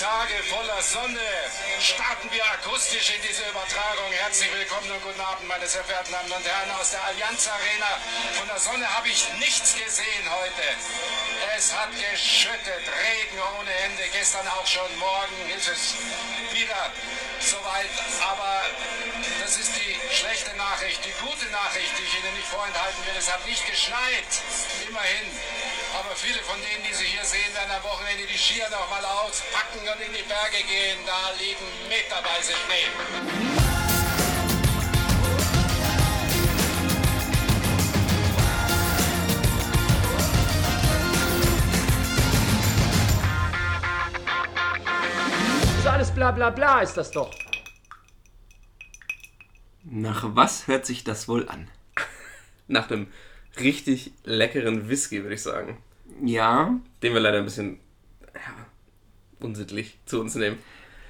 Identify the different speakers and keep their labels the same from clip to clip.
Speaker 1: Tage voller Sonne starten wir akustisch in diese Übertragung. Herzlich willkommen und guten Abend, meine sehr verehrten Damen und Herren aus der Allianz Arena. Von der Sonne habe ich nichts gesehen heute. Es hat geschüttet, Regen ohne Ende. Gestern auch schon, morgen ist es wieder soweit. Aber das ist die schlechte Nachricht. Die gute Nachricht, die ich Ihnen nicht vorenthalten will, es hat nicht geschneit. Immerhin. Aber viele von denen, die Sie hier sehen, werden am Wochenende die Skier noch mal auspacken und in die Berge gehen. Da liegen meterweise Schnee.
Speaker 2: Alles bla bla bla, ist das doch.
Speaker 3: Nach was hört sich das wohl an?
Speaker 4: Nach einem richtig leckeren Whisky, würde ich sagen.
Speaker 3: Ja,
Speaker 4: Den wir leider ein bisschen ja, unsittlich zu uns nehmen.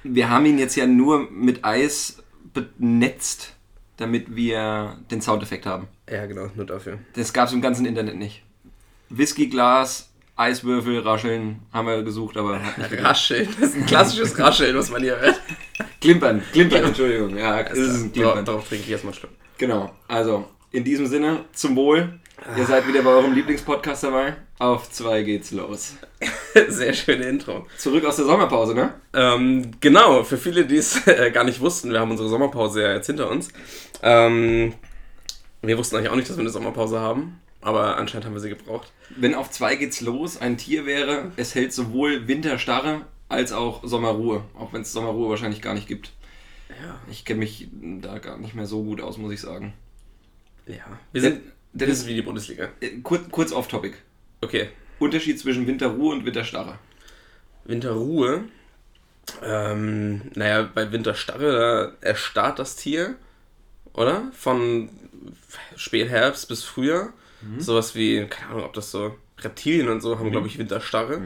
Speaker 3: wir haben ihn jetzt ja nur mit Eis benetzt, damit wir den Soundeffekt haben.
Speaker 4: Ja, genau, nur dafür.
Speaker 3: Das gab es im ganzen Internet nicht. Whiskyglas, Eiswürfel, Rascheln haben wir gesucht, aber.
Speaker 4: Rascheln, das ist ein klassisches Rascheln, was man hier hört.
Speaker 3: Klimpern, klimpern, Entschuldigung. Ja, ist ein
Speaker 4: Darauf,
Speaker 3: Klimpern.
Speaker 4: darauf trinke ich erstmal einen Schluck.
Speaker 3: Genau, also in diesem Sinne, zum Wohl. Ihr seid wieder bei eurem Lieblingspodcast dabei. Auf zwei geht's los.
Speaker 4: Sehr schöne Intro.
Speaker 3: Zurück aus der Sommerpause, ne?
Speaker 4: Ähm, genau, für viele, die es äh, gar nicht wussten, wir haben unsere Sommerpause ja jetzt hinter uns. Ähm, wir wussten eigentlich auch nicht, dass wir eine Sommerpause haben, aber anscheinend haben wir sie gebraucht.
Speaker 3: Wenn auf zwei geht's los ein Tier wäre, es hält sowohl Winterstarre als auch Sommerruhe. Auch wenn es Sommerruhe wahrscheinlich gar nicht gibt.
Speaker 4: Ja.
Speaker 3: Ich kenne mich da gar nicht mehr so gut aus, muss ich sagen.
Speaker 4: Ja. Wir sind, das ist wie die Bundesliga.
Speaker 3: Äh, Kurz, kurz off-topic.
Speaker 4: Okay.
Speaker 3: Unterschied zwischen Winterruhe und Winterstarre.
Speaker 4: Winterruhe. Ähm, naja, bei Winterstarre, da erstarrt das Tier, oder? Von Spätherbst bis Frühjahr. Sowas wie, keine Ahnung, ob das so Reptilien und so haben, glaube ich, Winterstarre.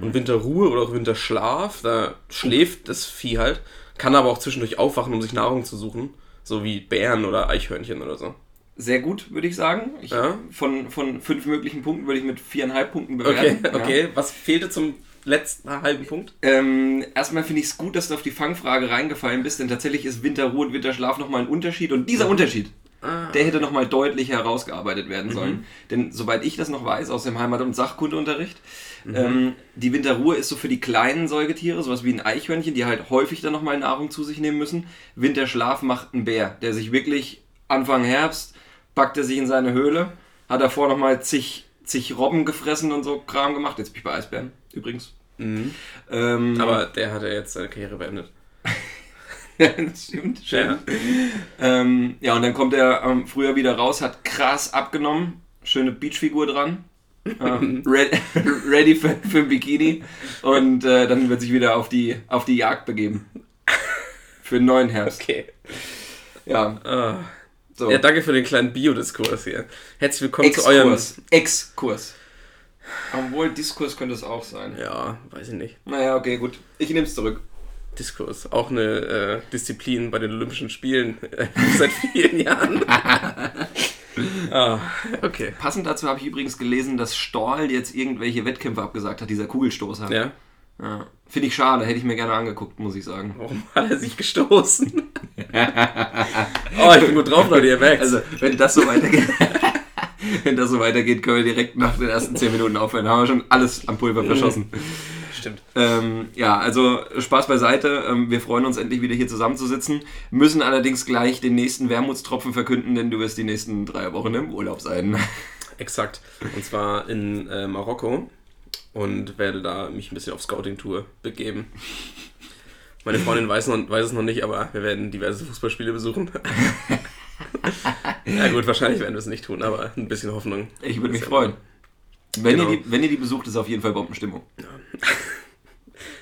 Speaker 4: Und Winterruhe oder auch Winterschlaf, da schläft das Vieh halt, kann aber auch zwischendurch aufwachen, um sich Nahrung zu suchen. So wie Bären oder Eichhörnchen oder so.
Speaker 3: Sehr gut, würde ich sagen. Ich,
Speaker 4: Ja.
Speaker 3: von, von fünf möglichen Punkten würde ich mit viereinhalb Punkten
Speaker 4: Okay,
Speaker 3: bewerten. Ja.
Speaker 4: okay. Was fehlte zum letzten halben Punkt?
Speaker 3: Ähm, erstmal finde ich es gut, dass du auf die Fangfrage reingefallen bist, denn tatsächlich ist Winterruhe und Winterschlaf nochmal ein Unterschied. Und dieser Unterschied, der hätte nochmal deutlich herausgearbeitet werden sollen. Denn soweit ich das noch weiß, aus dem Heimat- und Sachkundeunterricht, ähm, die Winterruhe ist so für die kleinen Säugetiere, sowas wie ein Eichhörnchen, die halt häufig dann nochmal Nahrung zu sich nehmen müssen. Winterschlaf macht ein Bär, der sich wirklich Anfang Herbst packt er sich in seine Höhle, hat davor nochmal zig, zig Robben gefressen und so Kram gemacht. Jetzt bin ich bei Eisbären, übrigens. Ähm,
Speaker 4: Aber der hat ja jetzt seine Karriere beendet.
Speaker 3: das stimmt, schön.
Speaker 4: Ja.
Speaker 3: Ähm, ja, und dann kommt er ähm, früher wieder raus, hat krass abgenommen, schöne Beachfigur dran, ähm, ready, ready für, für ein Bikini und äh, dann wird sich wieder auf die, auf die Jagd begeben. Für den neuen Herbst.
Speaker 4: Okay.
Speaker 3: Ja,
Speaker 4: Ah.
Speaker 3: So.
Speaker 4: Ja, danke für den kleinen Biodiskurs hier. Herzlich willkommen zu eurem.
Speaker 3: Exkurs. Exkurs. Obwohl, Diskurs könnte es auch sein.
Speaker 4: Ja, weiß ich nicht.
Speaker 3: Naja, okay, gut. Ich nehme es zurück.
Speaker 4: Diskurs. Auch eine äh, Disziplin bei den Olympischen Spielen äh, seit vielen Jahren. ah, okay.
Speaker 3: Passend dazu habe ich übrigens gelesen, dass Storl jetzt irgendwelche Wettkämpfe abgesagt hat, dieser Kugelstoßer.
Speaker 4: Ja.
Speaker 3: Ja. Finde ich schade, hätte ich mir gerne angeguckt, muss ich sagen.
Speaker 4: Warum hat er sich gestoßen? oh, ich bin gut drauf, Leute, ihr merkt.
Speaker 3: Also, wenn das so weitergeht, wenn das so weitergeht, können wir direkt nach den ersten 10 Minuten aufhören. Da haben wir schon alles am Pulver verschossen.
Speaker 4: stimmt.
Speaker 3: Ähm, ja, also Spaß beiseite. Ähm, wir freuen uns endlich wieder hier zusammenzusitzen. Müssen allerdings gleich den nächsten Wermutstropfen verkünden, denn du wirst die nächsten drei Wochen im Urlaub sein.
Speaker 4: Exakt. Und zwar in äh, Marokko und werde da mich ein bisschen auf Scouting-Tour begeben. Meine Freundin weiß, noch, weiß es noch nicht, aber wir werden diverse Fußballspiele besuchen. ja gut, wahrscheinlich werden wir es nicht tun, aber ein bisschen Hoffnung.
Speaker 3: Ich würde mich
Speaker 4: ja
Speaker 3: freuen. Wenn,
Speaker 4: Genau.
Speaker 3: ihr die, wenn ihr die besucht, ist auf jeden Fall Bombenstimmung.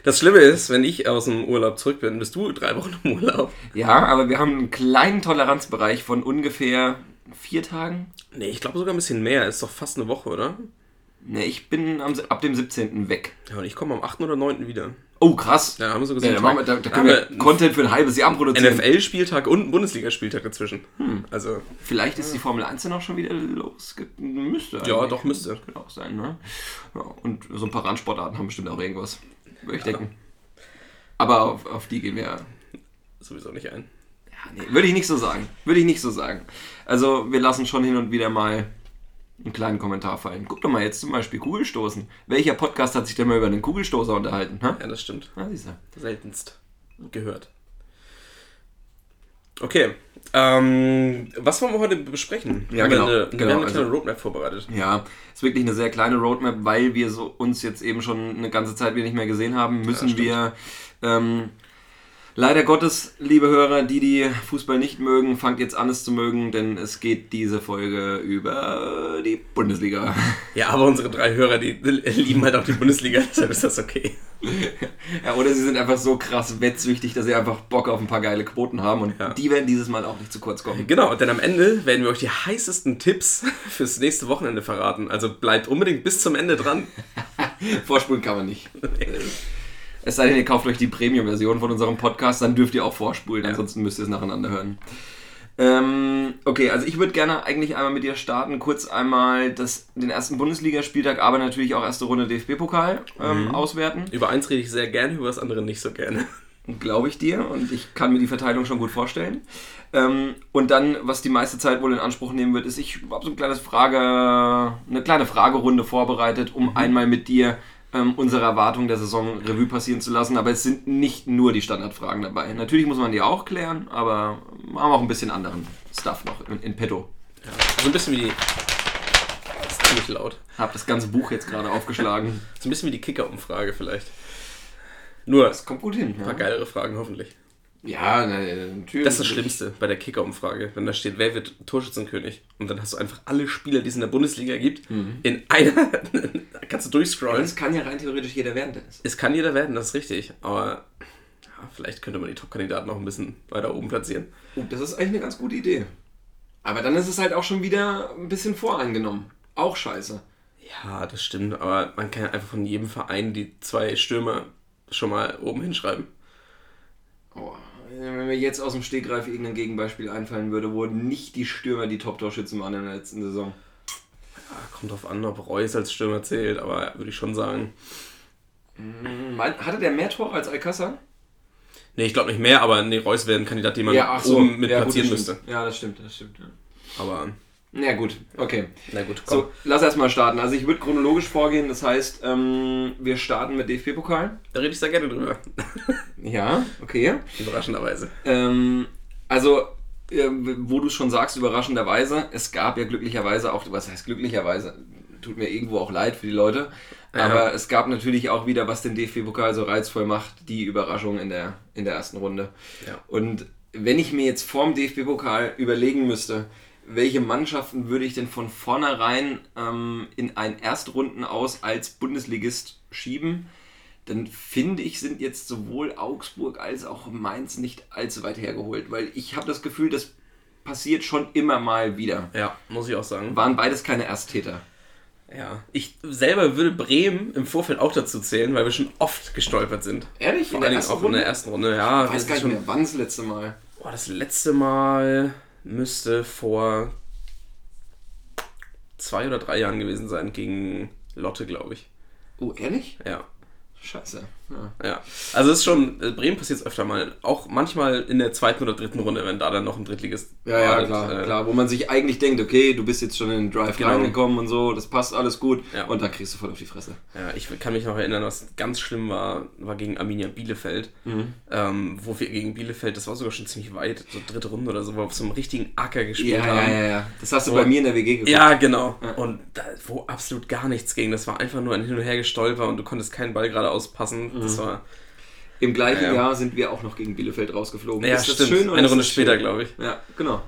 Speaker 4: Das Schlimme ist, wenn ich aus dem Urlaub zurück bin, bist du drei Wochen im Urlaub.
Speaker 3: Ja, aber wir haben einen kleinen Toleranzbereich von ungefähr vier Tagen.
Speaker 4: Nee, ich glaube sogar ein bisschen mehr. Ist doch fast eine Woche, oder?
Speaker 3: Ne, ich bin am, ab dem 17. weg.
Speaker 4: Ja, und ich komme am 8. oder 9. wieder.
Speaker 3: Oh, krass.
Speaker 4: Ja, haben wir so
Speaker 3: Ja, da, machen wir, da, da können wir Content für ein halbes Jahr produzieren.
Speaker 4: NFL-Spieltag und Bundesligaspieltag dazwischen. Also,
Speaker 3: Vielleicht ist die Formel 1 dann auch schon wieder los. Müsste
Speaker 4: Ja, doch, müsste.
Speaker 3: Das könnte auch sein, ne? Ja, und so ein paar Randsportarten haben bestimmt auch irgendwas. Würde ich denken. Aber auf, auf die gehen wir
Speaker 4: Sowieso nicht ein.
Speaker 3: Ja, nee, würde ich nicht so sagen. Würde ich nicht so sagen. Also wir lassen schon hin und wieder mal einen kleinen Kommentar fallen. Guck doch mal jetzt zum Beispiel Kugelstoßen. Welcher Podcast hat sich denn mal über einen Kugelstoßer unterhalten? Ha?
Speaker 4: Ja, das stimmt.
Speaker 3: Ja, siehst du.
Speaker 4: Seltenst gehört. Okay. Ähm, was wollen wir heute besprechen?
Speaker 3: Ja,
Speaker 4: Haben wir
Speaker 3: genau,
Speaker 4: Eine,
Speaker 3: genau,
Speaker 4: wir haben eine
Speaker 3: also-
Speaker 4: kleine Roadmap vorbereitet.
Speaker 3: Ja, ist wirklich eine sehr kleine Roadmap, weil wir so uns jetzt eben schon eine ganze Zeit wieder nicht mehr gesehen haben, müssen
Speaker 4: stimmt.
Speaker 3: wir ähm, leider Gottes, liebe Hörer, die die Fußball nicht mögen, fangt jetzt an es zu mögen, denn es geht diese Folge über die Bundesliga.
Speaker 4: Ja, aber unsere drei Hörer, die lieben halt auch die Bundesliga, deshalb ist das okay.
Speaker 3: Ja, oder sie sind einfach so krass wettsüchtig, dass sie einfach Bock auf ein paar geile Quoten haben und
Speaker 4: Ja.
Speaker 3: die werden dieses Mal auch nicht zu kurz kommen.
Speaker 4: Genau, denn am Ende werden wir euch die heißesten Tipps fürs nächste Wochenende verraten. Also bleibt unbedingt bis zum Ende dran.
Speaker 3: Vorspulen kann man nicht. Es sei denn, ihr kauft euch die Premium-Version von unserem Podcast, dann dürft ihr auch vorspulen, ansonsten müsst ihr es nacheinander hören. Ähm, okay, also ich würde gerne eigentlich einmal mit dir starten, kurz einmal das, den ersten Bundesligaspieltag, aber natürlich auch erste Runde DFB-Pokal ähm, auswerten.
Speaker 4: Über eins rede ich sehr gerne, über das andere nicht so gerne.
Speaker 3: Glaube ich dir und ich kann mir die Verteilung schon gut vorstellen. Ähm, und dann, was die meiste Zeit wohl in Anspruch nehmen wird, ist, ich habe so ein kleines Frage, eine kleine Fragerunde vorbereitet, um einmal mit dir ähm, unsere Erwartungen der Saison Revue passieren zu lassen. Aber es sind nicht nur die Standardfragen dabei. Natürlich muss man die auch klären, aber wir haben auch ein bisschen anderen Stuff noch in, in petto.
Speaker 4: Ja, so ein bisschen wie die. Das ist ziemlich laut.
Speaker 3: Hab das ganze Buch jetzt gerade aufgeschlagen.
Speaker 4: So ein bisschen wie die Kicker-Umfrage vielleicht. Nur
Speaker 3: Das kommt gut hin.
Speaker 4: ein paar geilere Fragen hoffentlich.
Speaker 3: Ja, na, natürlich.
Speaker 4: Das ist das Schlimmste bei der Kicker-Umfrage, wenn da steht, wer wird Torschützenkönig? Und dann hast du einfach alle Spieler, die es in der Bundesliga gibt, in einer. kannst du durchscrollen.
Speaker 3: Das kann ja rein theoretisch jeder werden, Dennis.
Speaker 4: Es kann jeder werden, das ist richtig. Aber ja, vielleicht könnte man die Top-Kandidaten noch ein bisschen weiter oben platzieren.
Speaker 3: Oh, das ist eigentlich eine ganz gute Idee. Aber dann ist es halt auch schon wieder ein bisschen voreingenommen. Auch scheiße.
Speaker 4: Ja, das stimmt, aber man kann ja einfach von jedem Verein die zwei Stürmer schon mal oben hinschreiben.
Speaker 3: Oh, wenn mir jetzt aus dem Stegreif irgendein Gegenbeispiel einfallen würde, wo nicht die Stürmer die Top-Torschützen waren in der letzten Saison.
Speaker 4: Ja, kommt drauf an, ob Reus als Stürmer zählt, aber würde ich schon sagen.
Speaker 3: Mein- Hatte der mehr Tore als Alcázar?
Speaker 4: Nee, ich glaube nicht mehr, aber nee, Reus wäre ein Kandidat, den man oben mit
Speaker 3: Ja, gut,
Speaker 4: platzieren
Speaker 3: das
Speaker 4: müsste.
Speaker 3: Ja, das stimmt, das stimmt. Ja.
Speaker 4: Aber,
Speaker 3: Na gut, okay.
Speaker 4: na gut, komm.
Speaker 3: So, lass erstmal starten. Also ich würde chronologisch vorgehen, das heißt, ähm, wir starten mit DFB-Pokal.
Speaker 4: Da rede ich sehr gerne drüber.
Speaker 3: Ja, okay.
Speaker 4: Überraschenderweise.
Speaker 3: Ähm, also, äh, wo du schon sagst, überraschenderweise, es gab ja glücklicherweise auch, was heißt glücklicherweise, tut mir irgendwo auch leid für die Leute,
Speaker 4: Ja.
Speaker 3: aber es gab natürlich auch wieder, was den DFB-Pokal so reizvoll macht, die Überraschung in der, in der ersten Runde.
Speaker 4: Ja.
Speaker 3: Und wenn ich mir jetzt vorm DFB-Pokal überlegen müsste, welche Mannschaften würde ich denn von vornherein ähm, in ein Erstrunden aus als Bundesligist schieben, dann finde ich, sind jetzt sowohl Augsburg als auch Mainz nicht allzu weit hergeholt, weil ich habe das Gefühl, das passiert schon immer mal wieder.
Speaker 4: Ja, muss ich auch sagen.
Speaker 3: Waren beides keine Ersttäter.
Speaker 4: Ja, ich selber würde Bremen im Vorfeld auch dazu zählen, weil wir schon oft gestolpert sind.
Speaker 3: Ehrlich?
Speaker 4: Vor allen Dingen auch in der ersten Runde. Ja,
Speaker 3: Ich weiß gar nicht
Speaker 4: schon,
Speaker 3: mehr, wann das letzte Mal.
Speaker 4: boah, das letzte Mal müsste vor zwei oder drei Jahren gewesen sein gegen Lotte, glaube ich.
Speaker 3: Oh, ehrlich?
Speaker 4: Ja.
Speaker 3: Scheiße. Ja.
Speaker 4: Ja, also es ist schon, äh, Bremen passiert es öfter mal. Auch manchmal in der zweiten oder dritten Runde, wenn da dann noch ein Drittligist
Speaker 3: Ja, ja, klar,
Speaker 4: äh,
Speaker 3: klar. Wo man sich eigentlich denkt, okay, du bist jetzt schon in den Drive
Speaker 4: Genau.
Speaker 3: reingekommen und so, das passt alles gut.
Speaker 4: Ja.
Speaker 3: Und dann kriegst du voll auf die Fresse.
Speaker 4: Ja, ich kann mich noch erinnern, was ganz schlimm war, war gegen Arminia Bielefeld,
Speaker 3: Mhm.
Speaker 4: ähm, wo wir gegen Bielefeld, das war sogar schon ziemlich weit, so dritte Runde oder so, wo wir auf so einem richtigen Acker gespielt haben.
Speaker 3: ja. Das hast du
Speaker 4: So.
Speaker 3: bei mir in der WG geguckt.
Speaker 4: Ja, genau. Und da, wo absolut gar nichts ging. Das war einfach nur ein Hin und Her gestolper und du konntest keinen Ball gerade auspassen. Das war.
Speaker 3: Im gleichen
Speaker 4: Ja, ja.
Speaker 3: Jahr sind wir auch noch gegen Bielefeld rausgeflogen.
Speaker 4: Ja,
Speaker 3: ist das
Speaker 4: stimmt.
Speaker 3: schön
Speaker 4: Eine Runde später, glaube ich.
Speaker 3: Ja, genau.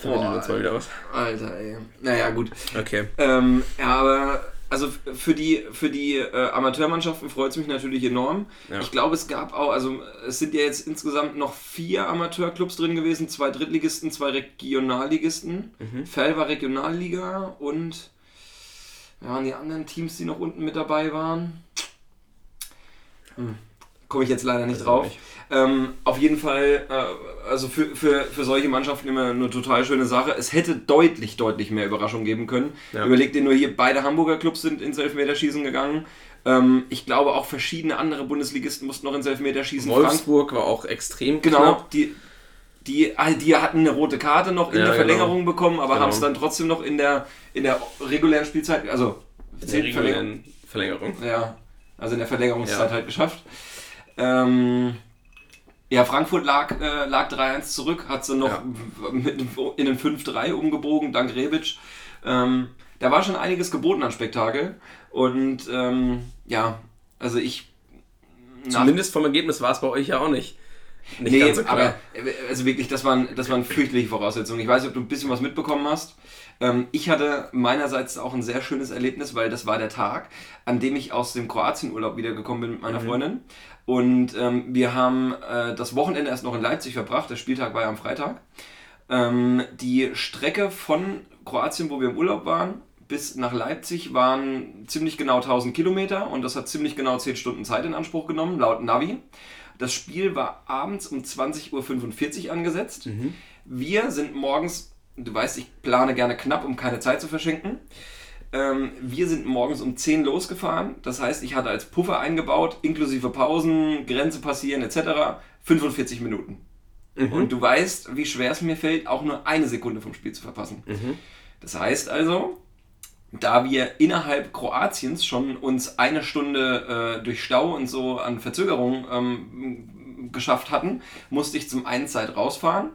Speaker 4: Vermitteln
Speaker 3: Boah,
Speaker 4: uns mal wieder was.
Speaker 3: Alter, ey. Naja, gut.
Speaker 4: Okay.
Speaker 3: Ähm, ja, aber also für die, für die äh, Amateurmannschaften freut es mich natürlich enorm.
Speaker 4: Ja.
Speaker 3: Ich glaube, es gab auch, also es sind ja jetzt insgesamt noch vier Amateurclubs drin gewesen, zwei Drittligisten, zwei Regionalligisten.
Speaker 4: Mhm.
Speaker 3: Fell war Regionalliga und ja, und die anderen Teams, die noch unten mit dabei waren. Komme ich jetzt leider nicht drauf.
Speaker 4: nicht.
Speaker 3: Ähm, auf jeden Fall, äh, also für, für, für solche Mannschaften immer eine total schöne Sache. Es hätte deutlich, deutlich mehr Überraschung geben können.
Speaker 4: Ja.
Speaker 3: Überleg dir nur hier, beide Hamburger Clubs sind ins Elfmeterschießen gegangen. Ähm, ich glaube auch verschiedene andere Bundesligisten mussten noch ins Elfmeterschießen.
Speaker 4: Wolfsburg war auch extrem
Speaker 3: Genau,
Speaker 4: knapp.
Speaker 3: die, die, ah, die hatten eine rote Karte noch in
Speaker 4: Ja,
Speaker 3: der
Speaker 4: genau.
Speaker 3: Verlängerung bekommen, aber
Speaker 4: Genau.
Speaker 3: haben es dann trotzdem noch in der, in der regulären Spielzeit, also
Speaker 4: In der
Speaker 3: zählt Verlängerung,
Speaker 4: regulären Verlängerung.
Speaker 3: ja, also in der Verlängerungszeit
Speaker 4: Ja.
Speaker 3: halt geschafft. Ähm, ja, Frankfurt lag, äh, lag 3-1 zurück, hat sie noch
Speaker 4: Ja.
Speaker 3: mit, in den 5-3 umgebogen, dank Rebic. Ähm, da war schon einiges geboten an Spektakel. Und ähm, ja, also ich.
Speaker 4: Zumindest vom Ergebnis war es bei euch ja auch nicht. Nicht
Speaker 3: nee,
Speaker 4: ganz so klar.
Speaker 3: aber äh, also wirklich, das waren, das waren fürchterliche Voraussetzungen. Ich weiß nicht, ob du ein bisschen was mitbekommen hast. Ähm, ich hatte meinerseits auch ein sehr schönes Erlebnis, weil das war der Tag, an dem ich aus dem Kroatienurlaub wiedergekommen bin mit meiner
Speaker 4: Mhm.
Speaker 3: Freundin. Und ähm, wir haben äh, das Wochenende erst noch in Leipzig verbracht. Der Spieltag war ja am Freitag. Ähm, die Strecke von Kroatien, wo wir im Urlaub waren, bis nach Leipzig waren ziemlich genau 1000 Kilometer und das hat ziemlich genau 10 Stunden Zeit in Anspruch genommen, laut Navi. Das Spiel war abends um 20.45 Uhr angesetzt. Wir sind morgens, du weißt, ich plane gerne knapp, um keine Zeit zu verschenken. Ähm, wir sind morgens um 10 losgefahren. Das heißt, ich hatte als Puffer eingebaut, inklusive Pausen, Grenze passieren etc. 45 Minuten. Und du weißt, wie schwer es mir fällt, auch nur eine Sekunde vom Spiel zu verpassen. Das heißt also, da wir innerhalb Kroatiens schon uns eine Stunde äh, durch Stau und so an Verzögerung ähm, geschafft hatten, musste ich zum einen Zeit rausfahren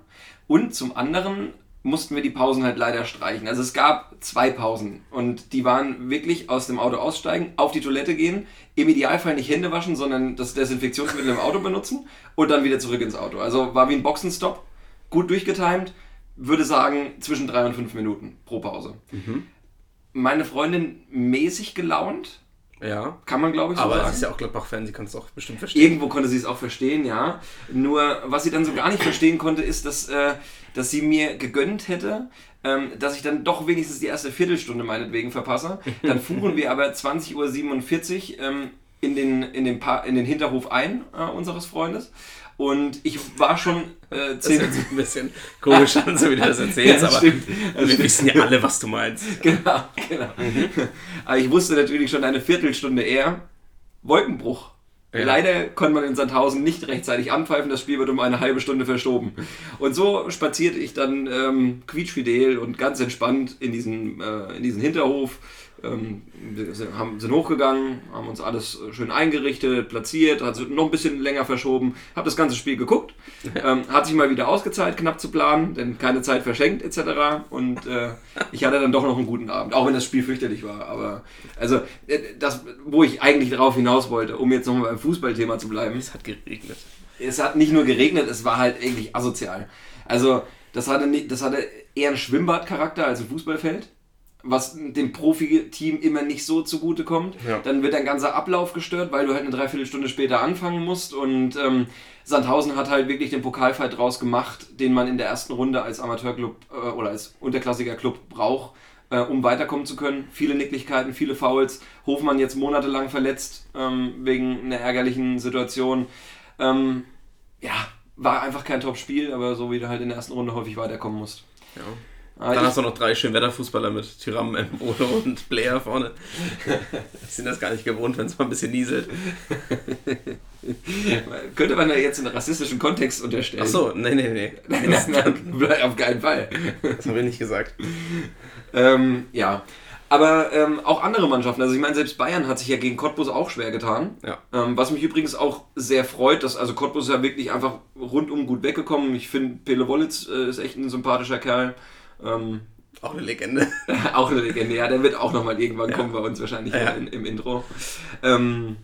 Speaker 3: und zum anderen mussten wir die Pausen halt leider streichen. Also es gab zwei Pausen und die waren wirklich aus dem Auto aussteigen, auf die Toilette gehen, im Idealfall nicht Hände waschen, sondern das Desinfektionsmittel im Auto benutzen und dann wieder zurück ins Auto. Also war wie ein Boxenstopp, gut durchgetimed, würde sagen zwischen drei und fünf Minuten pro Pause. Meine Freundin mäßig gelaunt,
Speaker 4: ja.
Speaker 3: kann man glaube ich so
Speaker 4: Aber
Speaker 3: sagen.
Speaker 4: sie ist ja auch Gladbach-Fan, sie kann es auch bestimmt verstehen.
Speaker 3: Irgendwo konnte sie es auch verstehen, ja. Nur, was sie dann so gar nicht verstehen konnte, ist, dass, äh, dass sie mir gegönnt hätte, ähm, dass ich dann doch wenigstens die erste Viertelstunde meinetwegen verpasse. Dann fuhren wir aber 20.47 Uhr ähm, in, den, in, den pa in den Hinterhof ein, äh, unseres Freundes. Und ich war schon äh,
Speaker 4: Das
Speaker 3: zehn
Speaker 4: hört sich ein bisschen komisch an, so wie du das erzählst,
Speaker 3: Ja, das
Speaker 4: aber
Speaker 3: stimmt. Das
Speaker 4: wir
Speaker 3: stimmt.
Speaker 4: wissen ja alle, was du meinst.
Speaker 3: Genau, genau. Aber ich wusste natürlich schon eine Viertelstunde eher, Wolkenbruch.
Speaker 4: Ja.
Speaker 3: Leider konnte man in Sandhausen nicht rechtzeitig anpfeifen, das Spiel wird um eine halbe Stunde verschoben. Und so spazierte ich dann ähm, quietschfidel und ganz entspannt in diesen, äh, in diesen Hinterhof. Ähm, wir sind, haben, sind hochgegangen, haben uns alles äh, schön eingerichtet, platziert, hat noch ein bisschen länger verschoben, habe das ganze Spiel geguckt, ähm, hat sich mal wieder ausgezahlt, knapp zu planen, denn keine Zeit verschenkt etc. Und äh, ich hatte dann doch noch einen guten Abend, auch wenn das Spiel fürchterlich war. Aber also äh, das, wo ich eigentlich darauf hinaus wollte, um jetzt nochmal beim Fußballthema zu bleiben,
Speaker 4: Es hat geregnet.
Speaker 3: es hat nicht nur geregnet, es war halt eigentlich asozial. Also, das hatte, nicht, das hatte eher einen Schwimmbadcharakter als ein Fußballfeld, was dem Profiteam immer nicht so zugute kommt.
Speaker 4: Ja.
Speaker 3: Dann wird dein ganzer Ablauf gestört, weil du halt eine Dreiviertelstunde später anfangen musst. Und ähm, Sandhausen hat halt wirklich den Pokalfight draus gemacht, den man in der ersten Runde als Amateurclub äh, oder als unterklassiger Club braucht. Äh, um weiterkommen zu können. Viele Nicklichkeiten, viele Fouls. Hofmann jetzt monatelang verletzt ähm, wegen einer ärgerlichen Situation. Ähm, ja, war einfach kein Top-Spiel, aber so wie du halt in der ersten Runde häufig weiterkommen musst.
Speaker 4: Ja.
Speaker 3: Aber
Speaker 4: Dann hast du noch drei Schönwetterfußballer mit Tyram, Mbolo und Blair vorne. Die sind das gar nicht gewohnt, wenn es mal ein bisschen nieselt.
Speaker 3: könnte man da jetzt einen rassistischen Kontext unterstellen?
Speaker 4: Ach so, nee, nee, nee.
Speaker 3: Nein, nein, nein, auf keinen Fall.
Speaker 4: Das habe ich nicht gesagt.
Speaker 3: Ähm, ja. Aber ähm, auch andere Mannschaften, also ich meine, selbst Bayern hat sich ja gegen Cottbus auch schwer getan.
Speaker 4: Ja.
Speaker 3: Ähm, was mich übrigens auch sehr freut, dass also Cottbus ist ja wirklich einfach rundum gut weggekommen. Ich finde, Pele Wollitz äh, ist echt ein sympathischer Kerl. Ähm,
Speaker 4: Auch eine Legende.
Speaker 3: auch eine Legende, ja, der wird auch nochmal irgendwann
Speaker 4: Ja.
Speaker 3: kommen bei uns wahrscheinlich
Speaker 4: Ja.
Speaker 3: in, im Intro. Ähm,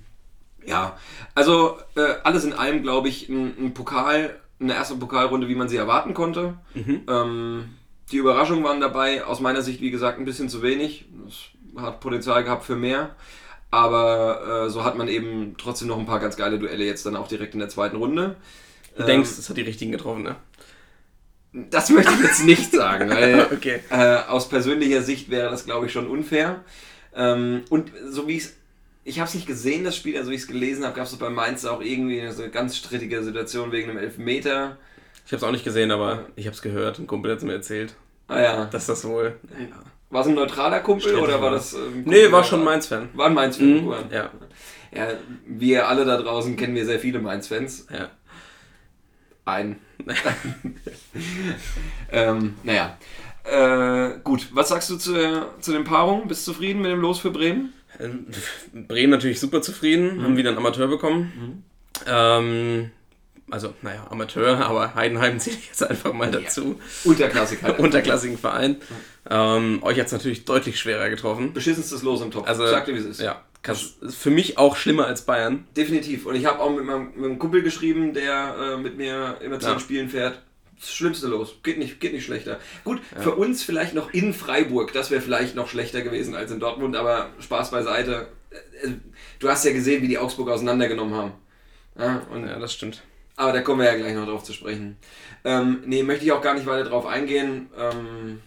Speaker 3: ja, also äh, alles in allem, glaube ich, ein, ein Pokal, eine erste Pokalrunde, wie man sie erwarten konnte. Ähm, die Überraschungen waren dabei, aus meiner Sicht, wie gesagt, ein bisschen zu wenig. Es hat Potenzial gehabt für mehr. Aber äh, so hat man eben trotzdem noch ein paar ganz geile Duelle jetzt dann auch direkt in der zweiten Runde.
Speaker 4: Du denkst, es hat die richtigen getroffen, ne?
Speaker 3: Das möchte ich jetzt nicht sagen, weil
Speaker 4: Okay.
Speaker 3: äh, aus persönlicher Sicht wäre das, glaube ich, schon unfair. Ähm, und so wie ich es, ich habe es nicht gesehen, das Spiel, also wie ich es gelesen habe, gab es bei Mainz auch irgendwie eine so ganz strittige Situation wegen einem Elfmeter.
Speaker 4: Ich habe es auch nicht gesehen, aber ich habe es gehört. Ein Kumpel hat es mir erzählt,
Speaker 3: Ah ja,
Speaker 4: dass das wohl.
Speaker 3: War es ein neutraler Kumpel oder war das. Ähm,
Speaker 4: Nee, war schon Mainz-Fan.
Speaker 3: War ein Mainz-Fan.
Speaker 4: Mhm, ja.
Speaker 3: ja. Wir alle da draußen kennen wir sehr viele Mainz-Fans.
Speaker 4: Ja.
Speaker 3: Ein. ähm, naja. Äh, gut, was sagst du zu, zu den Paarungen? Bist du zufrieden mit dem Los für Bremen?
Speaker 4: Ähm, Bremen natürlich super zufrieden,
Speaker 3: Mhm.
Speaker 4: haben wieder einen Amateur bekommen. Ähm, also, naja, Amateur, aber Heidenheim zähle ich jetzt einfach mal dazu.
Speaker 3: Unterklassik halt.
Speaker 4: Unterklassigen Verein. Ähm, euch hat es natürlich deutlich schwerer getroffen.
Speaker 3: Beschissenstes Los im Topf.
Speaker 4: Also,
Speaker 3: Sag dir, wie es ist.
Speaker 4: Ja, das ist für mich auch schlimmer als Bayern.
Speaker 3: Definitiv. Und ich habe auch mit meinem, mit einem Kumpel geschrieben, der äh, mit mir immer zu
Speaker 4: Ja.
Speaker 3: den Spielen fährt. Das Schlimmste los. Geht nicht, geht nicht schlechter. Gut, für uns vielleicht noch in Freiburg. Das wäre vielleicht noch schlechter gewesen als in Dortmund, aber Spaß beiseite. Äh, Du hast ja gesehen, wie die Augsburg auseinandergenommen haben. Ja, und,
Speaker 4: Ja, das stimmt.
Speaker 3: Aber da kommen wir ja gleich noch drauf zu sprechen. Ähm, nee, möchte ich auch gar nicht weiter drauf eingehen. Ähm,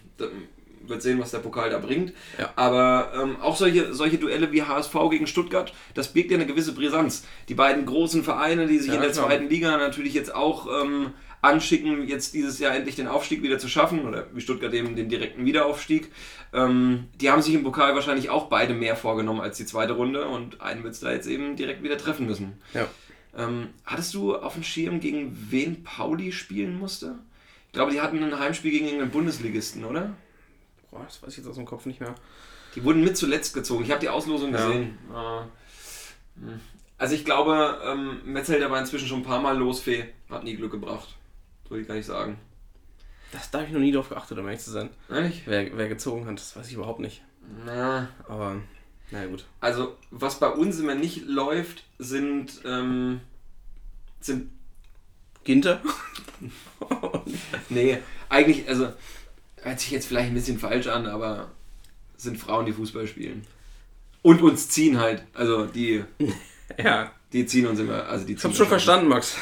Speaker 3: wird sehen, was der Pokal da bringt.
Speaker 4: Ja.
Speaker 3: Aber ähm, auch solche, solche Duelle wie HSV gegen Stuttgart, das birgt ja eine gewisse Brisanz. Die beiden großen Vereine, die sich
Speaker 4: Ja,
Speaker 3: in der
Speaker 4: klar.
Speaker 3: zweiten Liga natürlich jetzt auch ähm, anschicken, jetzt dieses Jahr endlich den Aufstieg wieder zu schaffen, oder wie Stuttgart eben den direkten Wiederaufstieg. Ähm, die haben sich im Pokal wahrscheinlich auch beide mehr vorgenommen als die zweite Runde und einen wird es da jetzt eben direkt wieder treffen müssen.
Speaker 4: Ja.
Speaker 3: Ähm, hattest du auf dem Schirm, gegen wen Pauli spielen musste? Ich glaube, die hatten ein Heimspiel gegen irgendeinen Bundesligisten, oder?
Speaker 4: Boah, das weiß ich jetzt aus dem Kopf nicht mehr.
Speaker 3: Die wurden mit zuletzt gezogen. Ich habe die Auslosung
Speaker 4: Ja.
Speaker 3: gesehen. Äh, hm. Also ich glaube, ähm, Metzelder war inzwischen schon ein paar Mal losfee. Hat nie Glück gebracht. Soll ich gar nicht sagen.
Speaker 4: Das, da habe ich noch nie drauf geachtet, um ehrlich zu sein.
Speaker 3: Ehrlich?
Speaker 4: Wer, wer gezogen hat, das weiß ich überhaupt nicht.
Speaker 3: Na,
Speaker 4: Aber, naja, gut.
Speaker 3: also was bei uns immer nicht läuft, sind, ähm, sind
Speaker 4: Ginter?
Speaker 3: Nee, eigentlich, also, hört sich jetzt vielleicht ein bisschen falsch an, aber sind Frauen, die Fußball spielen. Und uns ziehen halt. Also, die,
Speaker 4: ja.
Speaker 3: die ziehen uns immer. Also die
Speaker 4: Ich hab's schon verstanden, Max.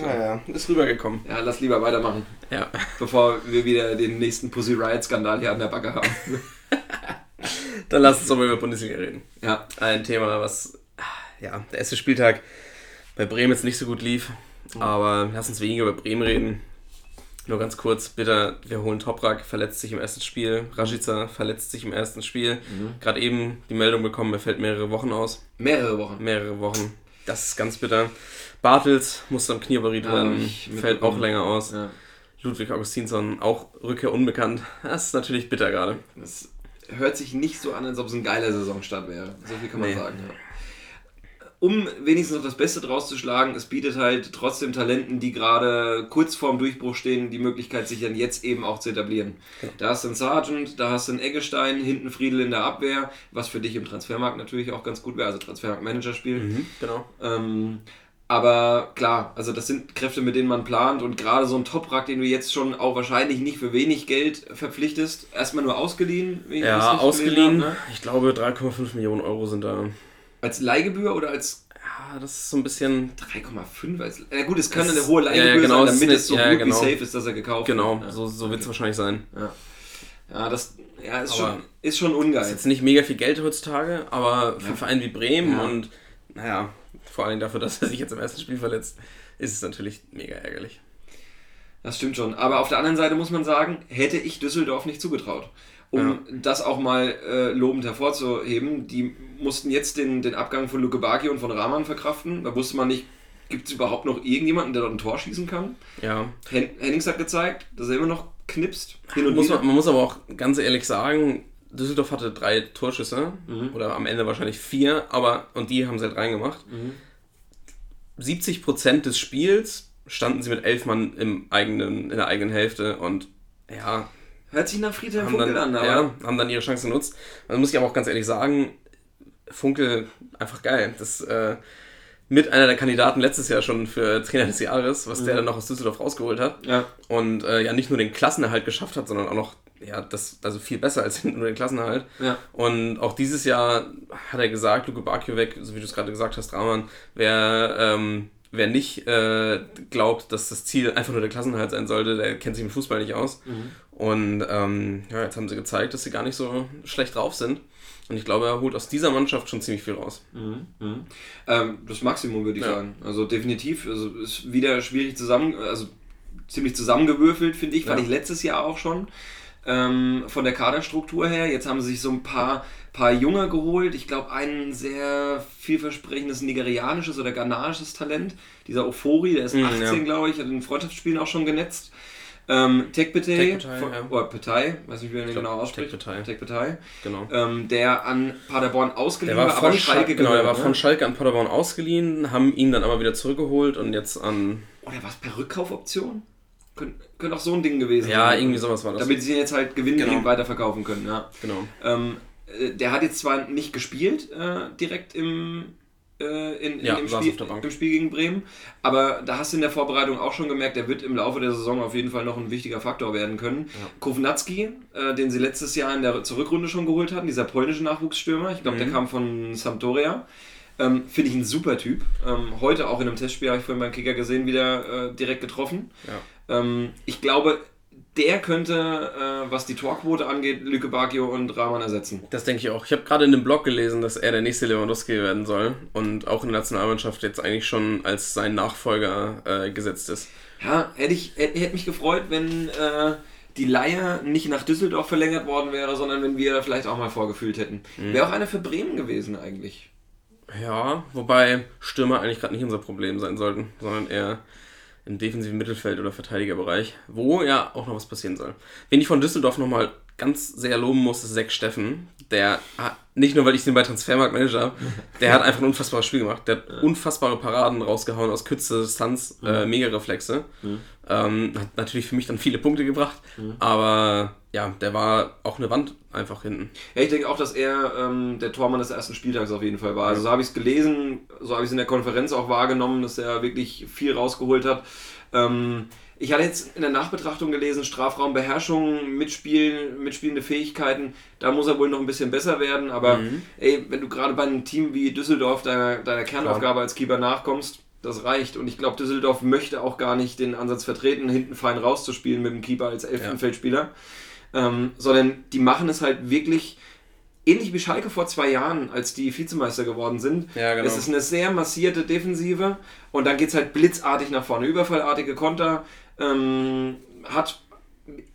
Speaker 4: Ja, ja. Ist rübergekommen.
Speaker 3: Ja, lass lieber weitermachen,
Speaker 4: Ja.
Speaker 3: bevor wir wieder den nächsten Pussy Riot-Skandal hier an der Backe haben.
Speaker 4: Dann lass uns doch mal über Bundesliga reden.
Speaker 3: ja,
Speaker 4: Ein Thema, was, ja, der erste Spieltag bei Bremen jetzt nicht so gut lief. Aber lass uns weniger über Bremen reden. Nur ganz kurz, bitte, wir holen Toprak, verletzt sich im ersten Spiel. Rashica verletzt sich im ersten Spiel. Gerade eben die Meldung bekommen, er fällt mehrere Wochen aus.
Speaker 3: mehrere Wochen.
Speaker 4: Mehrere Wochen. Das ist ganz bitter. Bartels musste am Knie operiert
Speaker 3: Ja,
Speaker 4: werden,
Speaker 3: ich
Speaker 4: fällt auch länger aus.
Speaker 3: Ja,
Speaker 4: Ludwig Augustinsson, auch Rückkehr unbekannt. Das ist natürlich bitter gerade.
Speaker 3: das hört sich nicht so an, als ob es ein geiler Saisonstart wäre. So viel kann man
Speaker 4: Nee.
Speaker 3: sagen. Ja. Um wenigstens noch das Beste draus zu schlagen, es bietet halt trotzdem Talenten, die gerade kurz vorm Durchbruch stehen, die Möglichkeit, sich dann jetzt eben auch zu etablieren. Da hast du einen Sargent, da hast du einen Eggestein, hinten Friedel in der Abwehr, was für dich im Transfermarkt natürlich auch ganz gut wäre, also Transfermarkt-Manager-Spiel.
Speaker 4: Genau.
Speaker 3: Ähm, aber klar, also das sind Kräfte, mit denen man plant und gerade so ein Toprak, den du jetzt schon auch wahrscheinlich nicht für wenig Geld verpflichtest, erstmal nur ausgeliehen.
Speaker 4: Ja, ausgeliehen.
Speaker 3: hab, ne?
Speaker 4: Ich glaube, 3,5 Millionen Euro sind da.
Speaker 3: Als Leihgebühr oder als
Speaker 4: Ja, das ist so ein bisschen.
Speaker 3: 3,5? Als, na gut, es kann eine hohe
Speaker 4: ja,
Speaker 3: Leihgebühr
Speaker 4: ja, genau,
Speaker 3: sein, damit es so
Speaker 4: ja,
Speaker 3: gut
Speaker 4: genau.
Speaker 3: wie safe ist, dass er gekauft
Speaker 4: Genau,
Speaker 3: wird.
Speaker 4: so, so wird es wahrscheinlich sein.
Speaker 3: Ja. Ja, das ja, ist,
Speaker 4: Aber
Speaker 3: schon, ist schon ungeil.
Speaker 4: ist jetzt nicht mega viel Geld heutzutage, aber für einen Verein wie Bremen
Speaker 3: Ja.
Speaker 4: und naja, vor allem dafür, dass er sich jetzt im ersten Spiel verletzt, ist es natürlich mega ärgerlich.
Speaker 3: Das stimmt schon. Aber auf der anderen Seite muss man sagen, hätte ich Düsseldorf nicht zugetraut. Um das auch mal äh, lobend hervorzuheben, die mussten jetzt den, den Abgang von Luke Baki und von Rahman verkraften. Da wusste man nicht, gibt es überhaupt noch irgendjemanden, der dort ein Tor schießen kann?
Speaker 4: Ja,
Speaker 3: Hen Hennings hat gezeigt, dass er immer noch knipst.
Speaker 4: Muss man, man muss aber auch ganz ehrlich sagen, Düsseldorf hatte drei Torschüsse oder am Ende wahrscheinlich vier, aber und die haben sie halt reingemacht. 70% des Spiels standen sie mit elf Mann im eigenen, in der eigenen Hälfte und ja,
Speaker 3: Hört sich nach Friedhelm
Speaker 4: haben
Speaker 3: Funkel
Speaker 4: dann,
Speaker 3: an, aber
Speaker 4: ja, haben dann ihre Chance genutzt. Man muss ich aber auch ganz ehrlich sagen, Funkel einfach geil. Das äh, mit einer der Kandidaten letztes Jahr schon für Trainer des Jahres, was der dann noch aus Düsseldorf rausgeholt hat.
Speaker 3: ja.
Speaker 4: Und äh, ja nicht nur den Klassenerhalt geschafft hat, sondern auch noch, ja, das, also viel besser als nur den Klassenerhalt.
Speaker 3: Ja.
Speaker 4: Und auch dieses Jahr hat er gesagt, Luke Bakio so wie du es gerade gesagt hast, Rahman, wer, ähm, wer nicht äh, glaubt, dass das Ziel einfach nur der Klassenerhalt sein sollte, der kennt sich mit Fußball nicht aus. Und ähm, ja, jetzt haben sie gezeigt, dass sie gar nicht so schlecht drauf sind. Und ich glaube, er holt aus dieser Mannschaft schon ziemlich viel raus.
Speaker 3: Ähm, das Maximum würde ich
Speaker 4: Ja.
Speaker 3: sagen. Also definitiv. Also ist wieder schwierig zusammen, also ziemlich zusammengewürfelt, finde ich, fand
Speaker 4: Ja.
Speaker 3: ich letztes Jahr auch schon. ähm, von der Kaderstruktur her. Jetzt haben sie sich so ein paar, paar Junge geholt. Ich glaube, ein sehr vielversprechendes nigerianisches oder ghanaisches Talent. Dieser Ofori, der ist
Speaker 4: Mhm,
Speaker 3: 18,
Speaker 4: ja.
Speaker 3: glaube ich, hat in Freundschaftsspielen auch schon genetzt. Ähm, von-
Speaker 4: ja.
Speaker 3: oder Petay, weiß nicht, wie man den genau ausspricht.
Speaker 4: Tekpetey.
Speaker 3: Tekpetey.
Speaker 4: Genau.
Speaker 3: Ähm, der an Paderborn
Speaker 4: Der
Speaker 3: ausgeliehen
Speaker 4: war
Speaker 3: war,
Speaker 4: von
Speaker 3: aber
Speaker 4: Schalke, genau, der war
Speaker 3: ne?
Speaker 4: von Schalke an Paderborn ausgeliehen, haben ihn dann aber wieder zurückgeholt und jetzt an.
Speaker 3: Oder war es per Rückkaufoption? Könnte könnt auch so ein Ding gewesen
Speaker 4: Ja,
Speaker 3: sein.
Speaker 4: irgendwie sowas war das.
Speaker 3: Damit sie ihn jetzt halt gewinnbringend
Speaker 4: Genau.
Speaker 3: weiterverkaufen können, ja.
Speaker 4: Genau.
Speaker 3: Ähm, äh, der hat jetzt zwar nicht gespielt, äh, direkt im, äh, in, in
Speaker 4: Ja, saß
Speaker 3: Spiel,
Speaker 4: der
Speaker 3: im Spiel gegen Bremen, aber da hast du in der Vorbereitung auch schon gemerkt, der wird im Laufe der Saison auf jeden Fall noch ein wichtiger Faktor werden können. Kovnatski, äh, den sie letztes Jahr in der Zurückrunde schon geholt hatten, dieser polnische Nachwuchsstürmer, ich glaube, der
Speaker 4: Mhm.
Speaker 3: kam von Sampdoria. Ähm, Finde ich ein super Typ. Ähm, heute auch in einem Testspiel habe ich vorhin beim Kicker gesehen, wieder äh, direkt getroffen.
Speaker 4: Ja.
Speaker 3: Ähm, ich glaube, der könnte, äh, was die Torquote angeht, Lüke Bacchio und Rahman ersetzen.
Speaker 4: Das denke ich auch. Ich habe gerade in dem Blog gelesen, dass er der nächste Lewandowski werden soll und auch in der Nationalmannschaft jetzt eigentlich schon als sein Nachfolger äh, gesetzt ist.
Speaker 3: Ja, hätte ich hätte, hätte mich gefreut, wenn äh, die Leihe nicht nach Düsseldorf verlängert worden wäre, sondern wenn wir vielleicht auch mal vorgefühlt hätten. Wäre auch einer für Bremen gewesen eigentlich.
Speaker 4: Ja, wobei Stürmer eigentlich gerade nicht unser Problem sein sollten, sondern eher im defensiven Mittelfeld oder Verteidigerbereich, wo ja auch noch was passieren soll. Wen ich von Düsseldorf nochmal ganz sehr loben muss, ist Zack Steffen. Der hat, nicht nur weil ich den bei Transfermarkt Manager habe, der hat einfach ein unfassbares Spiel gemacht. Der hat unfassbare Paraden rausgehauen aus kürzester Distanz, äh, mega Reflexe. Ähm, hat natürlich für mich dann viele Punkte gebracht, aber ja, der war auch eine Wand einfach hinten.
Speaker 3: Ja, ich denke auch, dass er ähm, der Tormann des ersten Spieltags auf jeden Fall war. Also so habe ich es gelesen, so habe ich es in der Konferenz auch wahrgenommen, dass er wirklich viel rausgeholt hat. Ähm, ich hatte jetzt in der Nachbetrachtung gelesen, Strafraumbeherrschung, Mitspielen, mitspielende Fähigkeiten, da muss er wohl noch ein bisschen besser werden. Aber ey, wenn du gerade bei einem Team wie Düsseldorf deiner, deiner Kernaufgabe als Keeper nachkommst, das reicht. Und ich glaube, Düsseldorf möchte auch gar nicht den Ansatz vertreten, hinten fein rauszuspielen mit dem Keeper als elften
Speaker 4: Ja.
Speaker 3: Feldspieler. Ähm, sondern die machen es halt wirklich ähnlich wie Schalke vor zwei Jahren, als die Vizemeister geworden sind.
Speaker 4: Ja, genau.
Speaker 3: Es ist eine sehr massierte Defensive und dann geht es halt blitzartig nach vorne. Überfallartige Konter ähm, hat,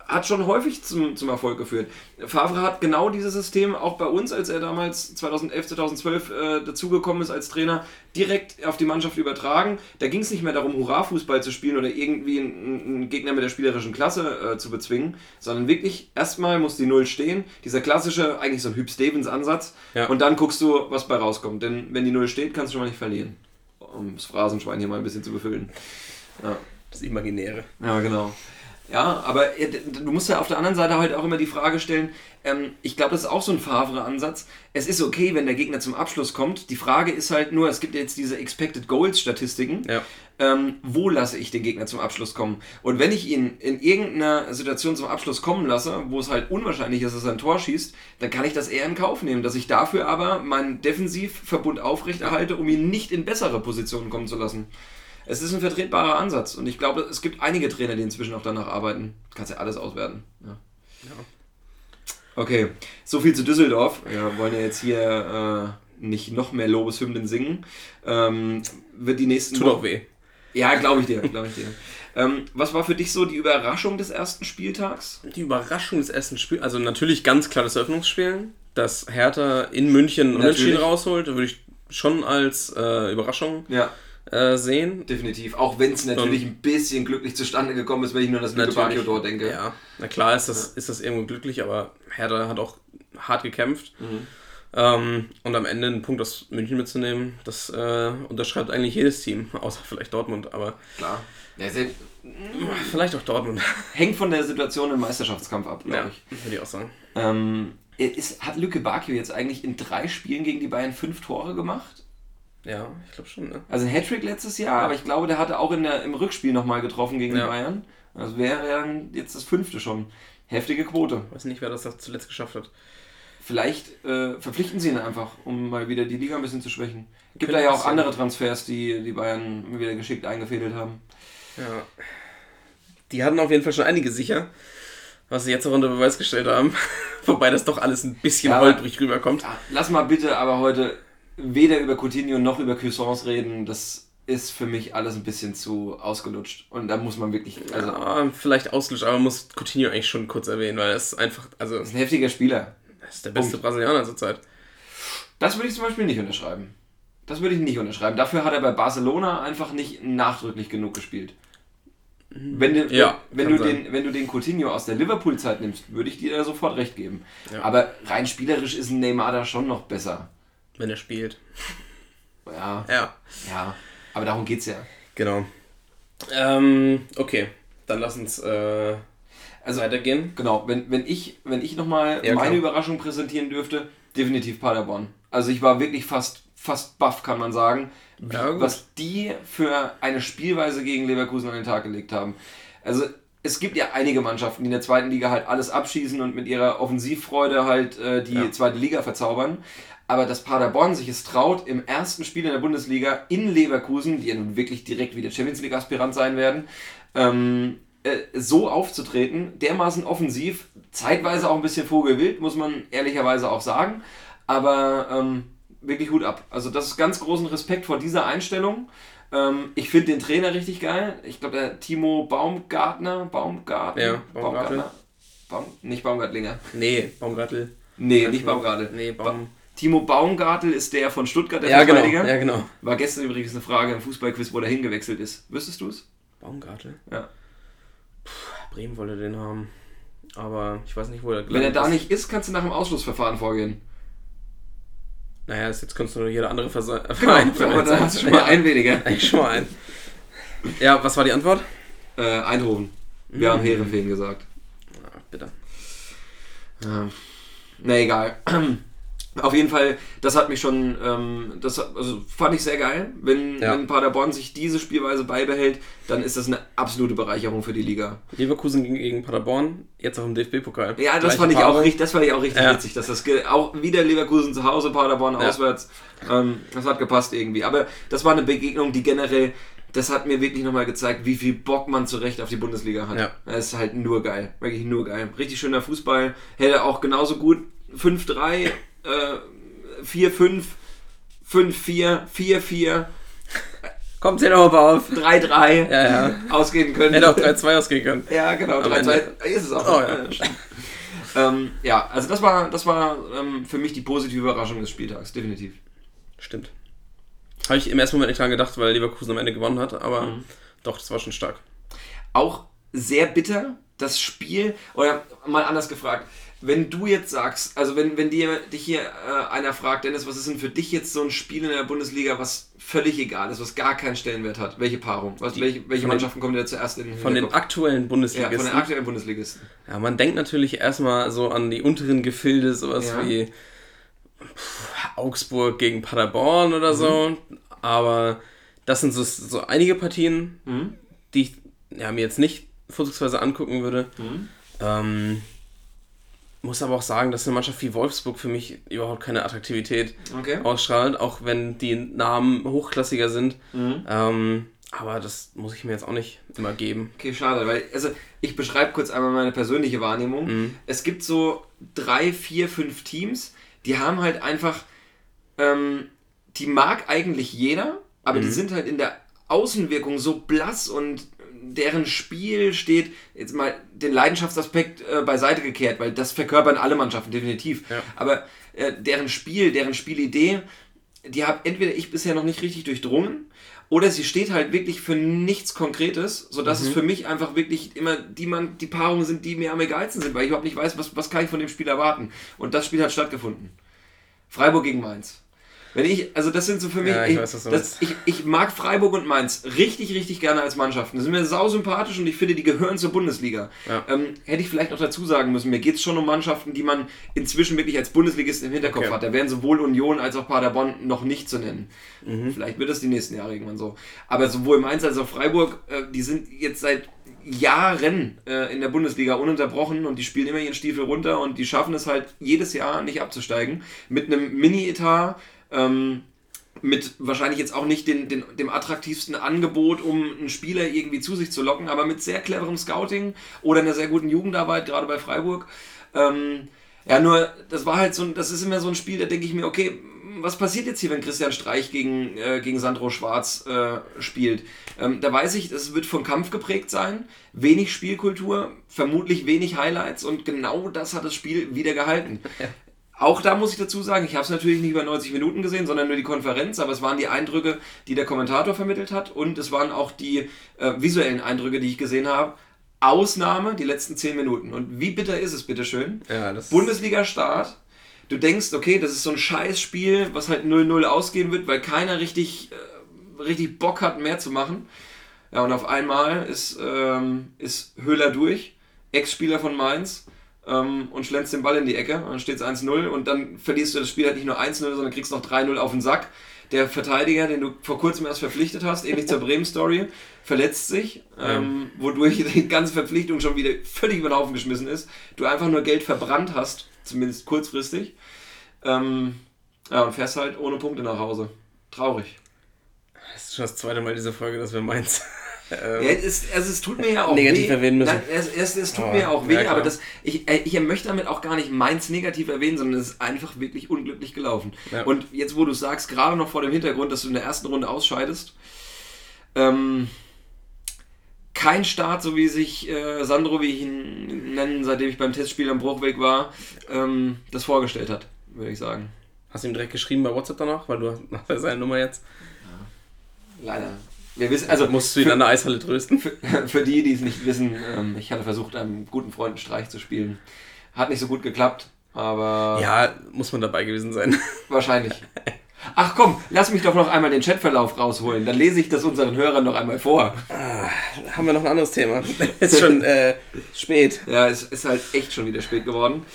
Speaker 3: hat schon häufig zum, zum Erfolg geführt. Favre hat genau dieses System auch bei uns, als er damals 2011, 2012 äh, dazugekommen ist als Trainer, direkt auf die Mannschaft übertragen. Da ging es nicht mehr darum, Hurra-Fußball zu spielen oder irgendwie einen, einen Gegner mit der spielerischen Klasse äh, zu bezwingen, sondern wirklich erstmal muss die Null stehen. Dieser klassische, eigentlich so ein Hüb-Stevens-Ansatz.
Speaker 4: Ja.
Speaker 3: Und dann guckst du, was bei rauskommt. Denn wenn die Null steht, kannst du schon mal nicht verlieren. Um das Phrasenschwein hier mal ein bisschen zu befüllen. Ja.
Speaker 4: Das Imaginäre.
Speaker 3: Ja, genau. Ja, aber äh, du musst ja auf der anderen Seite halt auch immer die Frage stellen, ähm, ich glaube, das ist auch so ein Favre-Ansatz. Es ist okay, wenn der Gegner zum Abschluss kommt. Die Frage ist halt nur, es gibt jetzt diese Expected Goals-Statistiken.
Speaker 4: Ja.
Speaker 3: Ähm, wo lasse ich den Gegner zum Abschluss kommen? Und wenn ich ihn in irgendeiner Situation zum Abschluss kommen lasse, wo es halt unwahrscheinlich ist, dass er ein Tor schießt, dann kann ich das eher in Kauf nehmen, dass ich dafür aber meinen Defensivverbund aufrechterhalte, um ihn nicht in bessere Positionen kommen zu lassen. Es ist ein vertretbarer Ansatz und ich glaube, es gibt einige Trainer, die inzwischen auch danach arbeiten. Du kannst ja alles auswerten. Ja. Okay, so viel zu Düsseldorf. Wir wollen ja jetzt hier äh, nicht noch mehr Lobeshymnen singen. Ähm, wird die nächsten
Speaker 4: Tut auch weh.
Speaker 3: Ja, glaube ich dir, glaube ich dir. Ähm, was war für dich so die Überraschung des ersten Spieltags?
Speaker 4: Die Überraschung des ersten Spiels, also natürlich ganz klar das Eröffnungsspiel, dass Hertha in München Unentschieden rausholt, würde ich schon als äh, Überraschung
Speaker 3: Ja,
Speaker 4: äh, sehen.
Speaker 3: definitiv. Auch wenn es natürlich ein bisschen glücklich zustande gekommen ist, wenn ich nur an das Lüke
Speaker 4: Natürlich.
Speaker 3: tor denke.
Speaker 4: Ja, na klar ist das, ist das irgendwo glücklich, aber Hertha hat auch hart gekämpft.
Speaker 3: Mhm.
Speaker 4: Ähm, und am Ende einen Punkt aus München mitzunehmen, das äh, unterschreibt eigentlich jedes Team, außer vielleicht Dortmund, aber
Speaker 3: Klar. Ja, sehr,
Speaker 4: vielleicht auch Dortmund.
Speaker 3: hängt von der Situation im Meisterschaftskampf ab, glaube
Speaker 4: ja,
Speaker 3: ich.
Speaker 4: würde ich auch sagen.
Speaker 3: Ähm, ist, hat Lücke Bakio jetzt eigentlich in drei Spielen gegen die Bayern fünf Tore gemacht?
Speaker 4: Ja, ich glaube schon, ne?
Speaker 3: Also ein Hattrick letztes Jahr, aber ich glaube, der hatte auch in der, im Rückspiel nochmal getroffen gegen
Speaker 4: Ja.
Speaker 3: die Bayern. Also wäre dann jetzt das fünfte schon. Heftige Quote.
Speaker 4: Weiß nicht, wer das zuletzt geschafft hat.
Speaker 3: Vielleicht äh, verpflichten sie ihn einfach, um mal wieder die Liga ein bisschen zu schwächen. Gibt da ja auch andere Transfers, die die Bayern wieder geschickt eingefädelt haben.
Speaker 4: Ja. Die hatten auf jeden Fall schon einige sicher, was sie jetzt auch unter Beweis gestellt haben. Wobei das doch alles ein bisschen
Speaker 3: Ja,
Speaker 4: holprig rüberkommt.
Speaker 3: Lass mal bitte aber heute weder über Coutinho noch über Cuisance reden. Das ist für mich alles ein bisschen zu ausgelutscht. Und da muss man wirklich, also,
Speaker 4: ja, vielleicht ausgelutscht, aber man muss Coutinho eigentlich schon kurz erwähnen, weil er ist einfach, also,
Speaker 3: ist ein heftiger Spieler.
Speaker 4: er ist der beste Brasilianer zurzeit.
Speaker 3: Das würde ich zum Beispiel nicht unterschreiben. Das würde ich nicht unterschreiben. Dafür hat er bei Barcelona einfach nicht nachdrücklich genug gespielt. Wenn, du,
Speaker 4: Ja,
Speaker 3: wenn, du
Speaker 4: sein.
Speaker 3: den, wenn du den Coutinho aus der Liverpool-Zeit nimmst, würde ich dir da sofort recht geben.
Speaker 4: Ja.
Speaker 3: Aber rein spielerisch ist ein Neymar da schon noch besser.
Speaker 4: Wenn er spielt.
Speaker 3: Ja,
Speaker 4: Ja.
Speaker 3: ja. Aber darum geht's ja.
Speaker 4: Genau. Ähm, okay. Dann lass uns äh,
Speaker 3: Also,
Speaker 4: weitergehen.
Speaker 3: Genau, wenn, wenn ich, wenn ich nochmal
Speaker 4: Ja,
Speaker 3: meine
Speaker 4: klar.
Speaker 3: Überraschung präsentieren dürfte, definitiv Paderborn. Also ich war wirklich fast, fast baff, kann man sagen,
Speaker 4: Ja,
Speaker 3: was die für eine Spielweise gegen Leverkusen an den Tag gelegt haben. Also es gibt ja einige Mannschaften, die in der zweiten Liga halt alles abschießen und mit ihrer Offensivfreude halt äh, die
Speaker 4: Ja.
Speaker 3: zweite Liga verzaubern. Aber dass Paderborn sich es traut, im ersten Spiel in der Bundesliga in Leverkusen, die ja nun wirklich direkt wieder Champions League-Aspirant sein werden, ähm, äh, so aufzutreten, dermaßen offensiv, zeitweise auch ein bisschen vogelwild, muss man ehrlicherweise auch sagen, aber ähm, wirklich Hut ab. Also das ist ganz großen Respekt vor dieser Einstellung. Ähm, ich finde den Trainer richtig geil. Ich glaube, der Timo Baumgartner, Baumgartner,
Speaker 4: Ja, Baumgartel.
Speaker 3: Baum, nicht Baumgartlinger.
Speaker 4: Nee, Baumgartel.
Speaker 3: Nee, nicht Baumgartel.
Speaker 4: Nee, Baum.
Speaker 3: Timo Baumgartel ist der von Stuttgart, der
Speaker 4: Ja, genau.
Speaker 3: Verteidiger.
Speaker 4: Ja, genau.
Speaker 3: War gestern übrigens eine Frage im Fußballquiz, wo der hingewechselt ist. Wüsstest du es?
Speaker 4: Baumgartel?
Speaker 3: Ja.
Speaker 4: Bremen wollte den haben. Aber ich weiß nicht, wo er
Speaker 3: Wenn er da
Speaker 4: ist.
Speaker 3: nicht ist, kannst du nach dem Ausschlussverfahren vorgehen.
Speaker 4: Naja, ist- jetzt kannst du nur jeder andere Verse
Speaker 3: Genau,
Speaker 4: Verein
Speaker 3: aber da hast du schon mal einen weniger.
Speaker 4: Eigentlich schon mal ein. Ja, was war die Antwort?
Speaker 3: Äh, Eindhoven. Wir haben Heerenveen gesagt.
Speaker 4: Ah, bitte.
Speaker 3: Ja. Na egal. Auf jeden Fall, das hat mich schon, ähm, das also fand ich sehr geil. Wenn,
Speaker 4: Ja.
Speaker 3: wenn Paderborn sich diese Spielweise beibehält, dann ist das eine absolute Bereicherung für die Liga.
Speaker 4: Leverkusen gegen, gegen Paderborn, jetzt auch im DFB-Pokal.
Speaker 3: Ja, das
Speaker 4: Gleiche
Speaker 3: fand ich auch
Speaker 4: Paarung.
Speaker 3: das fand ich auch richtig
Speaker 4: Ja.
Speaker 3: witzig, dass das auch wieder Leverkusen zu Hause, Paderborn
Speaker 4: Ja.
Speaker 3: auswärts. Ähm, das hat gepasst irgendwie. Aber das war eine Begegnung, die generell, das hat mir wirklich nochmal gezeigt, wie viel Bock man zu Recht auf die Bundesliga hat.
Speaker 4: Ja.
Speaker 3: Das ist halt nur geil, wirklich nur geil. Richtig schöner Fußball, hätte auch genauso gut 5-3, äh, 4-5, 5-4, 4-4,
Speaker 4: Kommt noch mal auf.
Speaker 3: 3-3
Speaker 4: Ja, ja.
Speaker 3: ausgehen können.
Speaker 4: Hätte auch 3-2 ausgehen können.
Speaker 3: Ja, genau,
Speaker 4: Am
Speaker 3: 3-2
Speaker 4: Ende.
Speaker 3: ist es auch.
Speaker 4: Oh, ja.
Speaker 3: Äh, ähm, ja, also das war, das war ähm, für mich die positive Überraschung des Spieltags, definitiv.
Speaker 4: Stimmt. Habe ich im ersten Moment nicht dran gedacht, weil Leverkusen am Ende gewonnen hat, aber
Speaker 3: Mhm.
Speaker 4: doch, das war schon stark.
Speaker 3: Auch sehr bitter, das Spiel, oder mal anders gefragt, wenn du jetzt sagst, also wenn, wenn dir dich hier äh, einer fragt, Dennis, was ist denn für dich jetzt so ein Spiel in der Bundesliga, was völlig egal ist, was gar keinen Stellenwert hat? Welche Paarung? Was,
Speaker 4: Die-
Speaker 3: welche welche
Speaker 4: von den-
Speaker 3: Mannschaften kommen dir zuerst in den
Speaker 4: Von den aktuellen
Speaker 3: ja,
Speaker 4: Bundesligisten.
Speaker 3: von den aktuellen Bundesligisten.
Speaker 4: Ja, man denkt natürlich erstmal so an die unteren Gefilde, sowas
Speaker 3: Ja.
Speaker 4: wie pff, Augsburg gegen Paderborn oder so. Aber das sind so, so einige Partien,
Speaker 3: Mhm.
Speaker 4: die ich ja, mir jetzt nicht vorzugsweise angucken würde.
Speaker 3: Mhm.
Speaker 4: Ähm, muss aber auch sagen, dass eine Mannschaft wie Wolfsburg für mich überhaupt keine Attraktivität
Speaker 3: Okay.
Speaker 4: ausstrahlt, auch wenn die Namen hochklassiger sind.
Speaker 3: Mhm.
Speaker 4: Ähm, aber das muss ich mir jetzt auch nicht immer geben.
Speaker 3: Okay, schade, weil, also ich beschreibe kurz einmal meine persönliche Wahrnehmung.
Speaker 4: Mhm.
Speaker 3: Es gibt so drei, vier, fünf Teams, die haben halt einfach, ähm, die mag eigentlich jeder, aber die
Speaker 4: Mhm.
Speaker 3: sind halt in der Außenwirkung so blass und deren Spiel steht, jetzt mal den Leidenschaftsaspekt äh, beiseite gekehrt, weil das verkörpern alle Mannschaften definitiv.
Speaker 4: Ja.
Speaker 3: Aber äh, deren Spiel, deren Spielidee, die habe entweder ich bisher noch nicht richtig durchdrungen oder sie steht halt wirklich für nichts Konkretes, sodass es für mich einfach wirklich immer die, man, die Paarungen sind, die mir am egalsten sind, weil ich überhaupt nicht weiß, was, was kann ich von dem Spiel erwarten. Und das Spiel hat stattgefunden. Freiburg gegen Mainz. Wenn ich, also das sind so für mich,
Speaker 4: Ja, ich
Speaker 3: ich,
Speaker 4: weiß,
Speaker 3: das, ich, ich mag Freiburg und Mainz richtig, richtig gerne als Mannschaften. Die sind mir sau sympathisch und ich finde, die gehören zur Bundesliga.
Speaker 4: Ja.
Speaker 3: Ähm, hätte ich vielleicht noch dazu sagen müssen, mir geht es schon um Mannschaften, die man inzwischen wirklich als Bundesligisten im Hinterkopf
Speaker 4: Okay.
Speaker 3: hat. Da wären sowohl Union als auch Paderborn noch nicht zu nennen.
Speaker 4: Mhm.
Speaker 3: Vielleicht wird es die nächsten Jahre irgendwann so. Aber sowohl Mainz als auch Freiburg, äh, die sind jetzt seit Jahren äh, in der Bundesliga ununterbrochen und die spielen immer ihren Stiefel runter und die schaffen es halt jedes Jahr nicht abzusteigen. Mit einem Mini-Etat, ähm, mit wahrscheinlich jetzt auch nicht den, den, dem attraktivsten Angebot, um einen Spieler irgendwie zu sich zu locken, aber mit sehr cleverem Scouting oder einer sehr guten Jugendarbeit, gerade bei Freiburg. Ähm, ja, nur, das war halt so ein, das ist immer so ein Spiel, da denke ich mir, okay, was passiert jetzt hier, wenn Christian Streich gegen, äh, gegen Sandro Schwarz äh, spielt? Ähm, da weiß ich, es wird vom Kampf geprägt sein, wenig Spielkultur, vermutlich wenig Highlights und genau das hat das Spiel wieder gehalten. Auch da muss ich dazu sagen, ich habe es natürlich nicht über 90 Minuten gesehen, sondern nur die Konferenz, aber es waren die Eindrücke, die der Kommentator vermittelt hat und es waren auch die äh, visuellen Eindrücke, die ich gesehen habe. Ausnahme die letzten 10 Minuten. Und wie bitter ist es, bitteschön?
Speaker 4: Ja,
Speaker 3: Bundesliga-Start. Du denkst, okay, das ist so ein Scheißspiel, was halt 0-0 ausgehen wird, weil keiner richtig, äh, richtig Bock hat, mehr zu machen. Ja, und auf einmal ist, ähm, ist Höhler durch, Ex-Spieler von Mainz, ähm, und schlänzt den Ball in die Ecke. Und dann steht es 1-0 und dann verlierst du das Spiel halt nicht nur 1-0, sondern kriegst noch 3-0 auf den Sack. Der Verteidiger, den du vor kurzem erst verpflichtet hast, ähnlich zur Bremen-Story, verletzt sich, ähm, wodurch die ganze Verpflichtung schon wieder völlig über den Haufen geschmissen ist. Du einfach nur Geld verbrannt hast, zumindest kurzfristig. Ähm, ja, und fährst halt ohne Punkte nach Hause. Traurig.
Speaker 4: Das ist schon das zweite Mal diese Folge, dass wir meins. Ähm,
Speaker 3: Ja, es, also es tut mir ja auch
Speaker 4: Negativ
Speaker 3: weh.
Speaker 4: erwähnen müssen.
Speaker 3: Nein, es, es, tut
Speaker 4: Aber,
Speaker 3: mir auch weh,
Speaker 4: ja,
Speaker 3: aber das, ich, äh, ich möchte damit auch gar nicht meins negativ erwähnen, sondern es ist einfach wirklich unglücklich gelaufen.
Speaker 4: Ja.
Speaker 3: Und jetzt, wo du sagst, gerade noch vor dem Hintergrund, dass du in der ersten Runde ausscheidest, ähm, kein Start, so wie sich äh, Sandro, wie ich ihn nenne, seitdem ich beim Testspiel am Bruchweg war, ähm, das vorgestellt hat, würde ich sagen.
Speaker 4: Hast du ihm direkt geschrieben bei WhatsApp danach, weil du hast ja seine Nummer jetzt.
Speaker 3: Leider. Wir wissen, also
Speaker 4: Musst du ihn an der Eishalle trösten?
Speaker 3: Für die, die es nicht wissen, ähm, ich hatte versucht, einem guten Freund einen Streich zu spielen. Hat nicht so gut geklappt, aber
Speaker 4: Ja, muss man dabei gewesen sein.
Speaker 3: wahrscheinlich. Ach komm, lass mich doch noch einmal den Chatverlauf rausholen. Dann lese ich das unseren Hörern noch einmal vor.
Speaker 4: Haben wir noch ein anderes Thema? ist schon äh, spät.
Speaker 3: Ja, es ist halt echt schon wieder spät geworden.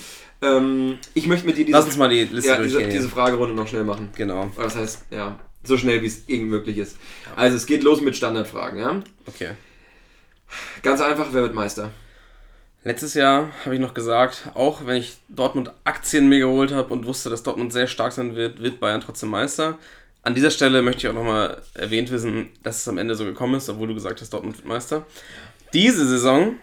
Speaker 3: Ähm, ich möchte mit dir diese,
Speaker 4: Lass uns mal die Liste
Speaker 3: ja, diese, diese Fragerunde noch schnell machen.
Speaker 4: genau.
Speaker 3: Das heißt, ja, so schnell wie es irgend möglich ist. Also es geht los mit Standardfragen, ja?
Speaker 4: Okay.
Speaker 3: Ganz einfach, wer wird Meister?
Speaker 4: Letztes Jahr habe ich noch gesagt, auch wenn ich Dortmund Aktien mir geholt habe und wusste, dass Dortmund sehr stark sein wird, wird Bayern trotzdem Meister. An dieser Stelle möchte ich auch nochmal erwähnt wissen, dass es am Ende so gekommen ist, obwohl du gesagt hast, Dortmund wird Meister. Diese Saison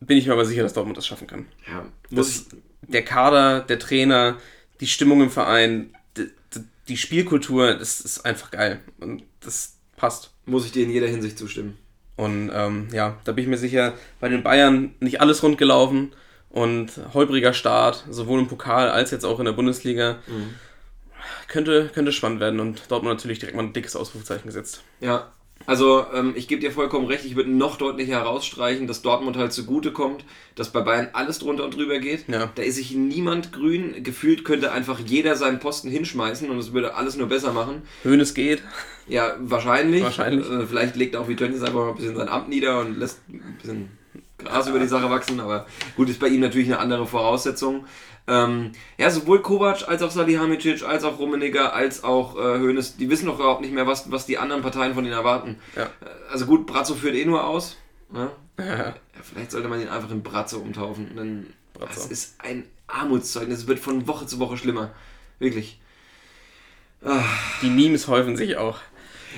Speaker 4: bin ich mir aber sicher, dass Dortmund das schaffen kann.
Speaker 3: Ja,
Speaker 4: Das, der Kader, der Trainer, die Stimmung im Verein, die, Spielkultur, das ist einfach geil. Und das passt.
Speaker 3: muss ich dir in jeder Hinsicht zustimmen.
Speaker 4: Und ähm, ja, da bin ich mir sicher, bei den Bayern nicht alles rund gelaufen und holpriger Start, sowohl im Pokal als jetzt auch in der Bundesliga. Könnte, könnte spannend werden und Dortmund natürlich direkt mal ein dickes Ausrufezeichen gesetzt.
Speaker 3: Ja, also ähm, ich gebe dir vollkommen recht, ich würde noch deutlicher herausstreichen, dass Dortmund halt zugute kommt, dass bei Bayern alles drunter und drüber geht.
Speaker 4: Ja.
Speaker 3: Da ist sich niemand grün. Gefühlt könnte einfach jeder seinen Posten hinschmeißen und es würde alles nur besser machen.
Speaker 4: Hönes geht.
Speaker 3: Ja, wahrscheinlich.
Speaker 4: Wahrscheinlich.
Speaker 3: Äh, vielleicht legt auch wie Tönnies einfach mal ein bisschen sein Amt nieder und lässt ein bisschen Gras über die Sache wachsen, aber gut, ist bei ihm natürlich eine andere Voraussetzung. Ähm, ja, sowohl Kovac als auch Salihamidzic, als auch Rummenigge, als auch äh, Hoeneß, die wissen doch überhaupt nicht mehr, was, was die anderen Parteien von ihnen erwarten.
Speaker 4: Ja.
Speaker 3: Äh, Also gut, Brazzo führt eh nur aus. Ne?
Speaker 4: Ja.
Speaker 3: Vielleicht sollte man ihn einfach in Brazzo umtaufen. Denn
Speaker 4: Brazzo.
Speaker 3: das ist ein Armutszeugnis. Es wird von Woche zu Woche schlimmer. Wirklich. Ah.
Speaker 4: Die Memes häufen sich auch.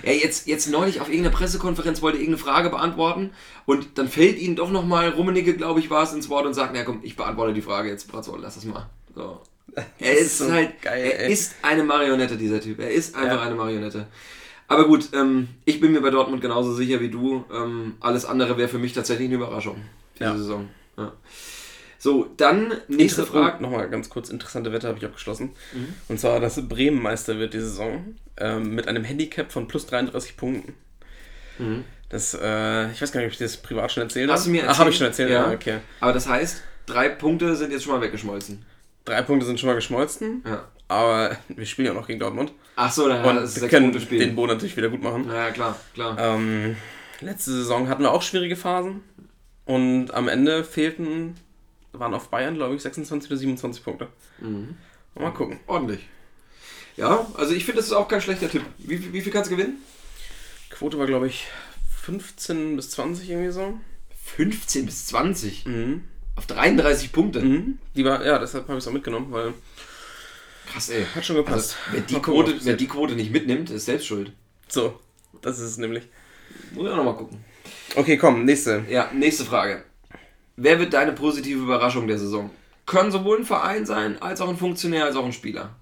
Speaker 3: Ja, jetzt, jetzt neulich auf irgendeiner Pressekonferenz wollte irgendeine Frage beantworten und dann fällt ihnen doch nochmal, Rummenigge, glaube ich, war es, ins Wort und sagt, na komm, ich beantworte die Frage jetzt, Brazzo, lass das mal. So. Er ist,
Speaker 4: ist so
Speaker 3: halt,
Speaker 4: geil,
Speaker 3: er
Speaker 4: ey.
Speaker 3: ist eine Marionette, dieser Typ. Er ist einfach
Speaker 4: Ja.
Speaker 3: eine Marionette. Aber gut, ähm, ich bin mir bei Dortmund genauso sicher wie du. Ähm, alles andere wäre für mich tatsächlich eine Überraschung, diese
Speaker 4: Ja.
Speaker 3: Saison. Ja. So, dann nächste
Speaker 4: Inter-
Speaker 3: Frage.
Speaker 4: oh, Nochmal ganz kurz, interessante Wette habe ich abgeschlossen.
Speaker 3: Mhm.
Speaker 4: Und zwar, dass Bremen Meister wird die Saison ähm, mit einem Handicap von plus 33 Punkten. Das, äh, ich weiß gar nicht, ob ich das privat schon erzählt
Speaker 3: Mhm. Hast du mir
Speaker 4: Ach, habe ich schon erzählt?
Speaker 3: Ja.
Speaker 4: Ja. okay.
Speaker 3: Aber das heißt, drei Punkte sind jetzt schon mal weggeschmolzen.
Speaker 4: Drei Punkte sind schon mal geschmolzen,
Speaker 3: Ja.
Speaker 4: aber wir spielen ja auch noch gegen Dortmund.
Speaker 3: Ach so, dann
Speaker 4: Und
Speaker 3: das ist
Speaker 4: können den Boden natürlich wieder gut machen.
Speaker 3: Ja, klar, klar.
Speaker 4: Ähm, letzte Saison hatten wir auch schwierige Phasen. Und am Ende fehlten, waren auf Bayern, glaube ich, 26 oder 27 Punkte.
Speaker 3: Mhm.
Speaker 4: Mal gucken.
Speaker 3: Ordentlich. Ja, also ich finde, das ist auch kein schlechter Tipp. Wie, viel- wie viel kannst du gewinnen?
Speaker 4: Quote war, glaube ich, 15 bis 20 irgendwie so.
Speaker 3: 15 bis 20.
Speaker 4: Mhm.
Speaker 3: Auf 33 Punkte.
Speaker 4: Mhm. Die war, ja, deshalb habe ich es auch mitgenommen, weil
Speaker 3: Krass, ey.
Speaker 4: hat schon gepasst.
Speaker 3: Also, wer, die Quote, wer die Quote nicht mitnimmt, ist selbst schuld.
Speaker 4: So, das ist es nämlich.
Speaker 3: Muss ich auch nochmal gucken.
Speaker 4: Okay, komm, nächste.
Speaker 3: Ja, nächste Frage. Wer wird deine positive Überraschung der Saison? Können sowohl ein Verein sein, als auch ein Funktionär, als auch ein Spieler.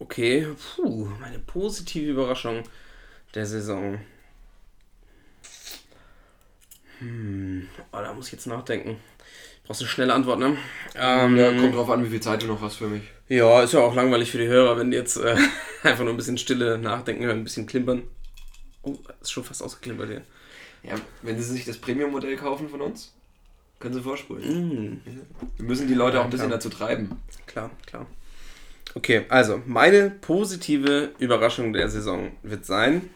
Speaker 4: Okay, puh, meine positive Überraschung der Saison. Hm, oh, da muss ich jetzt nachdenken. Brauchst du eine schnelle Antwort, ne? Ähm,
Speaker 3: Ja, kommt drauf an, wie viel Zeit du noch hast für mich.
Speaker 4: ja, ist ja auch langweilig für die Hörer, wenn die jetzt äh, einfach nur ein bisschen Stille nachdenken hören, ein bisschen klimpern. Oh, ist schon fast ausgeklimpert hier.
Speaker 3: Ja, wenn sie sich das Premium-Modell kaufen von uns, können sie vorspulen. Wir müssen die Leute auch ein bisschen
Speaker 4: klar.
Speaker 3: dazu treiben.
Speaker 4: Klar, klar. Okay, also meine positive Überraschung der Saison wird sein,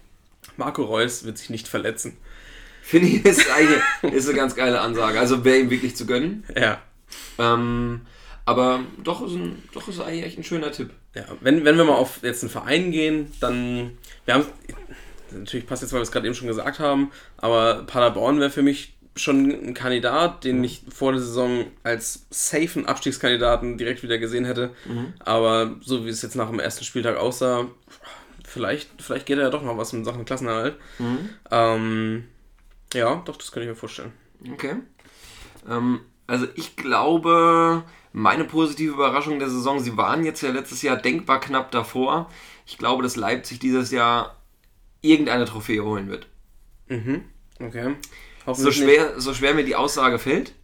Speaker 4: Marco Reus wird sich nicht verletzen.
Speaker 3: Finde ich, ist, eigentlich, ist eine ganz geile Ansage. Also wäre ihm wirklich zu gönnen.
Speaker 4: Ja.
Speaker 3: Ähm, aber doch ist, ein, doch ist eigentlich echt ein schöner Tipp.
Speaker 4: Ja, wenn, wenn wir mal auf jetzt einen Verein gehen, dann. Wir haben. Natürlich passt jetzt, weil wir es gerade eben schon gesagt haben, aber Paderborn wäre für mich schon ein Kandidat, den ich vor der Saison als safen Abstiegskandidaten direkt wieder gesehen hätte. Aber so wie es jetzt nach dem ersten Spieltag aussah, vielleicht, vielleicht geht er ja doch noch was in Sachen Klassenerhalt. Ähm, ja, doch, das könnte ich mir vorstellen.
Speaker 3: Okay. Ähm, also ich glaube, meine positive Überraschung der Saison, sie waren jetzt ja letztes Jahr denkbar knapp davor. Ich glaube, dass Leipzig dieses Jahr irgendeine Trophäe holen wird.
Speaker 4: Okay.
Speaker 3: So schwer, so schwer mir die Aussage fällt.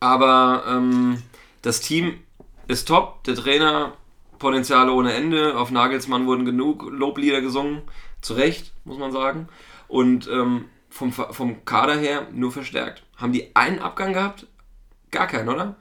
Speaker 3: Aber ähm, das Team ist top, der Trainer Potenziale ohne Ende. Auf Nagelsmann wurden genug Loblieder gesungen. Zu Recht, muss man sagen. Und ähm, vom, vom Kader her nur verstärkt. Haben die einen Abgang gehabt? Gar keinen, oder?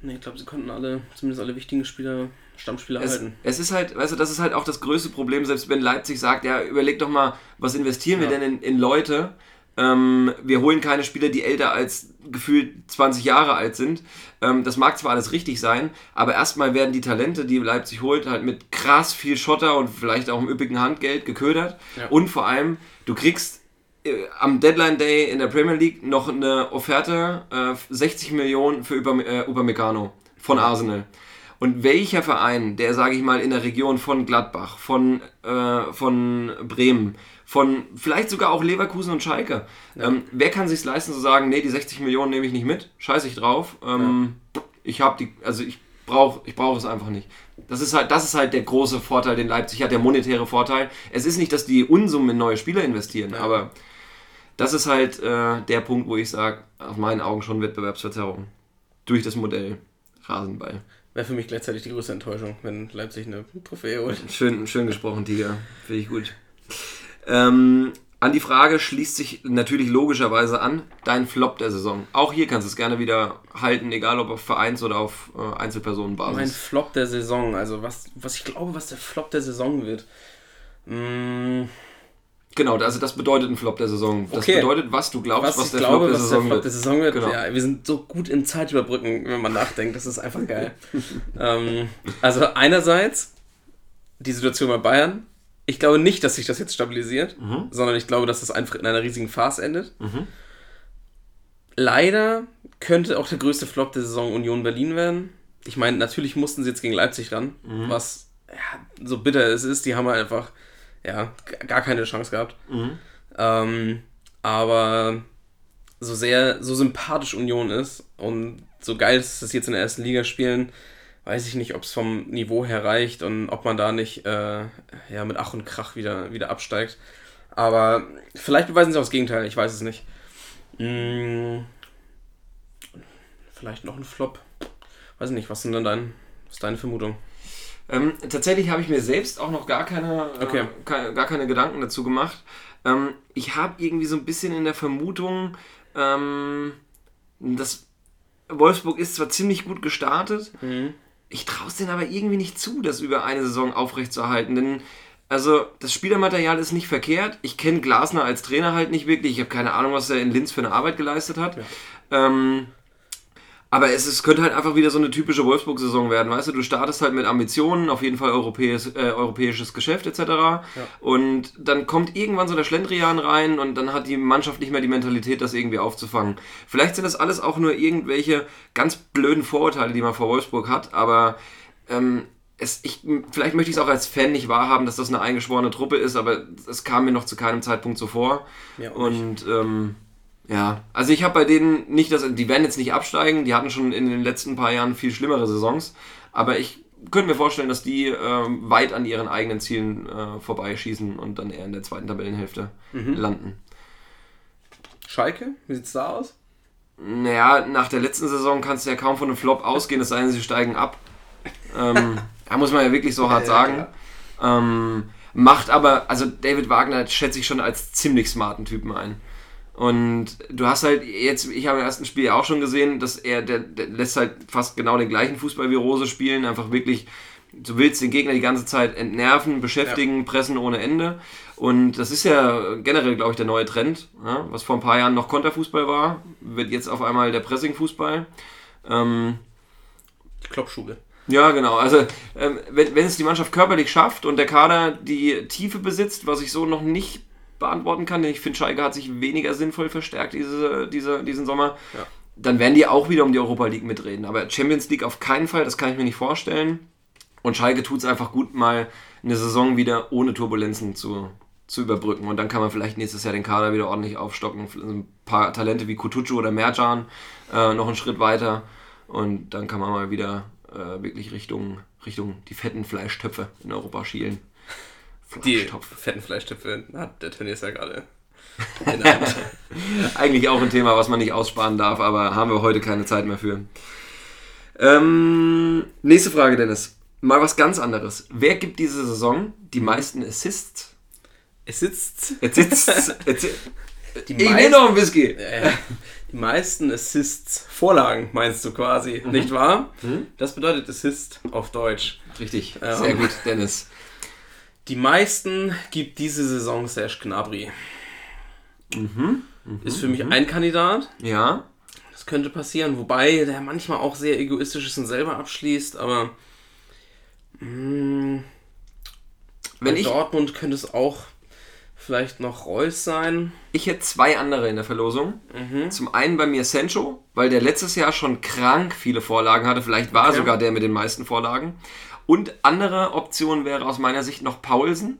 Speaker 4: Nee, ich glaube, sie konnten alle, zumindest alle wichtigen Spieler, Stammspieler
Speaker 3: Es,
Speaker 4: halten.
Speaker 3: es ist halt, weißt du, das ist halt auch das größte Problem, selbst wenn Leipzig sagt, ja, überleg doch mal, was investieren wir
Speaker 4: Ja.
Speaker 3: denn in, in Leute? Ähm, wir holen keine Spieler, die älter als gefühlt 20 Jahre alt sind. Ähm, das mag zwar alles richtig sein, aber erstmal werden die Talente, die Leipzig holt, halt mit krass viel Schotter und vielleicht auch im üppigen Handgeld geködert.
Speaker 4: Ja.
Speaker 3: Und vor allem, du kriegst äh, am Deadline Day in der Premier League noch eine Offerte, äh, 60 Millionen für äh, Upamecano von Arsenal. Und welcher Verein, der, sage ich mal, in der Region von Gladbach, von, äh, von Bremen, von vielleicht sogar auch Leverkusen und Schalke, ähm, wer kann sich leisten zu sagen, nee, die 60 Millionen nehme ich nicht mit, scheiße ich drauf, ähm, ich habe die, also ich brauche ich brauch es einfach nicht. Das ist, halt, das ist halt der große Vorteil, den Leipzig hat, der monetäre Vorteil. Es ist nicht, dass die Unsummen in neue Spieler investieren, aber das ist halt äh, der Punkt, wo ich sage, aus meinen Augen schon Wettbewerbsverzerrung. Durch das Modell Rasenball.
Speaker 4: Wäre für mich gleichzeitig die größte Enttäuschung, wenn Leipzig eine Trophäe holt.
Speaker 3: Schön, schön gesprochen, Tiger. Finde ich gut. Ähm, an die Frage schließt sich natürlich logischerweise an, dein Flop der Saison. Auch hier kannst du es gerne wieder halten, egal ob auf Vereins- oder auf äh, Einzelpersonenbasis.
Speaker 4: Mein Flop der Saison, also was, was ich glaube, was der Flop der Saison wird. Mm,
Speaker 3: Genau, also das bedeutet ein Flop der Saison. Das
Speaker 4: Okay.
Speaker 3: bedeutet, was du glaubst,
Speaker 4: was,
Speaker 3: was, der
Speaker 4: glaube,
Speaker 3: Flop der
Speaker 4: was
Speaker 3: Saison
Speaker 4: der Flop
Speaker 3: wird.
Speaker 4: der Saison wird.
Speaker 3: Genau.
Speaker 4: Ja, wir sind so gut in Zeit überbrücken, wenn man nachdenkt. Das ist einfach geil. ähm, also einerseits die Situation bei Bayern. Ich glaube nicht, dass sich das jetzt stabilisiert,
Speaker 3: Mhm.
Speaker 4: sondern ich glaube, dass das einfach in einer riesigen Farce endet. Leider könnte auch der größte Flop der Saison Union Berlin werden. Ich meine, natürlich mussten sie jetzt gegen Leipzig ran,
Speaker 3: Mhm.
Speaker 4: was ja, so bitter es ist. Die haben halt einfach ja, gar keine Chance gehabt.
Speaker 3: Mhm.
Speaker 4: Ähm, aber so sehr, so sympathisch Union ist und so geil ist es jetzt in der ersten Liga spielen, weiß ich nicht, ob es vom Niveau her reicht und ob man da nicht äh, ja, mit Ach und Krach wieder, wieder absteigt. Aber vielleicht beweisen sie auch das Gegenteil, ich weiß es nicht. Mm, vielleicht noch ein Flop. Weiß nicht, was sind denn dein, was ist deine Vermutung?
Speaker 3: Ähm, tatsächlich habe ich mir selbst auch noch gar keine,
Speaker 4: Okay.
Speaker 3: äh, ke- gar keine Gedanken dazu gemacht. Ähm, ich habe irgendwie so ein bisschen in der Vermutung, ähm, dass Wolfsburg ist zwar ziemlich gut gestartet, ich traue es denen aber irgendwie nicht zu, das über eine Saison aufrechtzuerhalten. Denn also das Spielermaterial ist nicht verkehrt. Ich kenne Glasner als Trainer halt nicht wirklich. Ich habe keine Ahnung, was er in Linz für eine Arbeit geleistet hat. Ähm, aber es, es könnte halt einfach wieder so eine typische Wolfsburg-Saison werden, weißt du? Du startest halt mit Ambitionen, auf jeden Fall europäisch, äh, europäisches Geschäft etc. Und dann kommt irgendwann so der Schlendrian rein und dann hat die Mannschaft nicht mehr die Mentalität, das irgendwie aufzufangen. Vielleicht sind das alles auch nur irgendwelche ganz blöden Vorurteile, die man vor Wolfsburg hat, aber ähm, es, ich, vielleicht möchte ich es auch als Fan nicht wahrhaben, dass das eine eingeschworene Truppe ist, aber es kam mir noch zu keinem Zeitpunkt so vor.
Speaker 4: Ja,
Speaker 3: und ähm, ja, also ich habe bei denen nicht, dass die werden jetzt nicht absteigen, die hatten schon in den letzten paar Jahren viel schlimmere Saisons, aber ich können wir vorstellen, dass die ähm, weit an ihren eigenen Zielen äh, vorbeischießen und dann eher in der zweiten Tabellenhälfte landen.
Speaker 4: Schalke, wie sieht's da aus?
Speaker 3: Naja, nach der letzten Saison kannst du ja kaum von einem Flop ausgehen, es sei denn, sie steigen ab. Ähm, da muss man ja wirklich so hart
Speaker 4: Ja,
Speaker 3: sagen. Ähm, macht aber, also David Wagner schätze ich schon als ziemlich smarten Typen ein. Und du hast halt jetzt, ich habe im ersten Spiel auch schon gesehen, dass er, der, der lässt halt fast genau den gleichen Fußball wie Rose spielen, einfach wirklich, du willst den Gegner die ganze Zeit entnerven, beschäftigen, pressen ohne Ende. Und das ist ja generell, glaube ich, der neue Trend. Ja? Was vor ein paar Jahren noch Konterfußball war, wird jetzt auf einmal der Pressingfußball. Ähm,
Speaker 4: Die Kloppschule.
Speaker 3: ja, genau. Also, ähm, wenn, wenn es die Mannschaft körperlich schafft und der Kader die Tiefe besitzt, was ich so noch nicht beantworten kann, denn ich finde, Schalke hat sich weniger sinnvoll verstärkt diese, diese, diesen Sommer,
Speaker 4: Ja.
Speaker 3: dann werden die auch wieder um die Europa League mitreden. Aber Champions League auf keinen Fall, das kann ich mir nicht vorstellen. Und Schalke tut es einfach gut, mal eine Saison wieder ohne Turbulenzen zu, zu überbrücken. Und dann kann man vielleicht nächstes Jahr den Kader wieder ordentlich aufstocken. Ein paar Talente wie Kutucu oder Merjan äh, noch einen Schritt weiter. Und dann kann man mal wieder äh, wirklich Richtung, Richtung die fetten Fleischtöpfe in Europa schielen.
Speaker 4: Die fetten Fleischtöpfe hat der Tönnies ja gerade.
Speaker 3: Eigentlich auch ein Thema, was man nicht aussparen darf, aber haben wir heute keine Zeit mehr für. Ähm, nächste Frage, Dennis. Mal was ganz anderes. Wer gibt diese Saison die meisten Assists? Assists? Assi-
Speaker 4: die,
Speaker 3: ich
Speaker 4: meisten,
Speaker 3: noch einen Whisky.
Speaker 4: äh, die meisten Assists, Vorlagen meinst du quasi, nicht wahr? Das bedeutet Assist auf Deutsch.
Speaker 3: Richtig,
Speaker 4: Ja.
Speaker 3: sehr gut, Dennis.
Speaker 4: Die meisten gibt diese Saison Serge Gnabry. Ist für mich ein Kandidat.
Speaker 3: Ja,
Speaker 4: Das könnte passieren, wobei der manchmal auch sehr egoistisch ist und selber abschließt, aber mh,
Speaker 3: wenn
Speaker 4: bei
Speaker 3: ich,
Speaker 4: Dortmund könnte es auch vielleicht noch Reus sein.
Speaker 3: ich hätte zwei andere in der Verlosung.
Speaker 4: Mhm.
Speaker 3: Zum einen bei mir Sancho, weil der letztes Jahr schon krank viele Vorlagen hatte. Vielleicht war
Speaker 4: Okay.
Speaker 3: sogar der mit den meisten Vorlagen. Und andere Option wäre aus meiner Sicht noch Paulsen.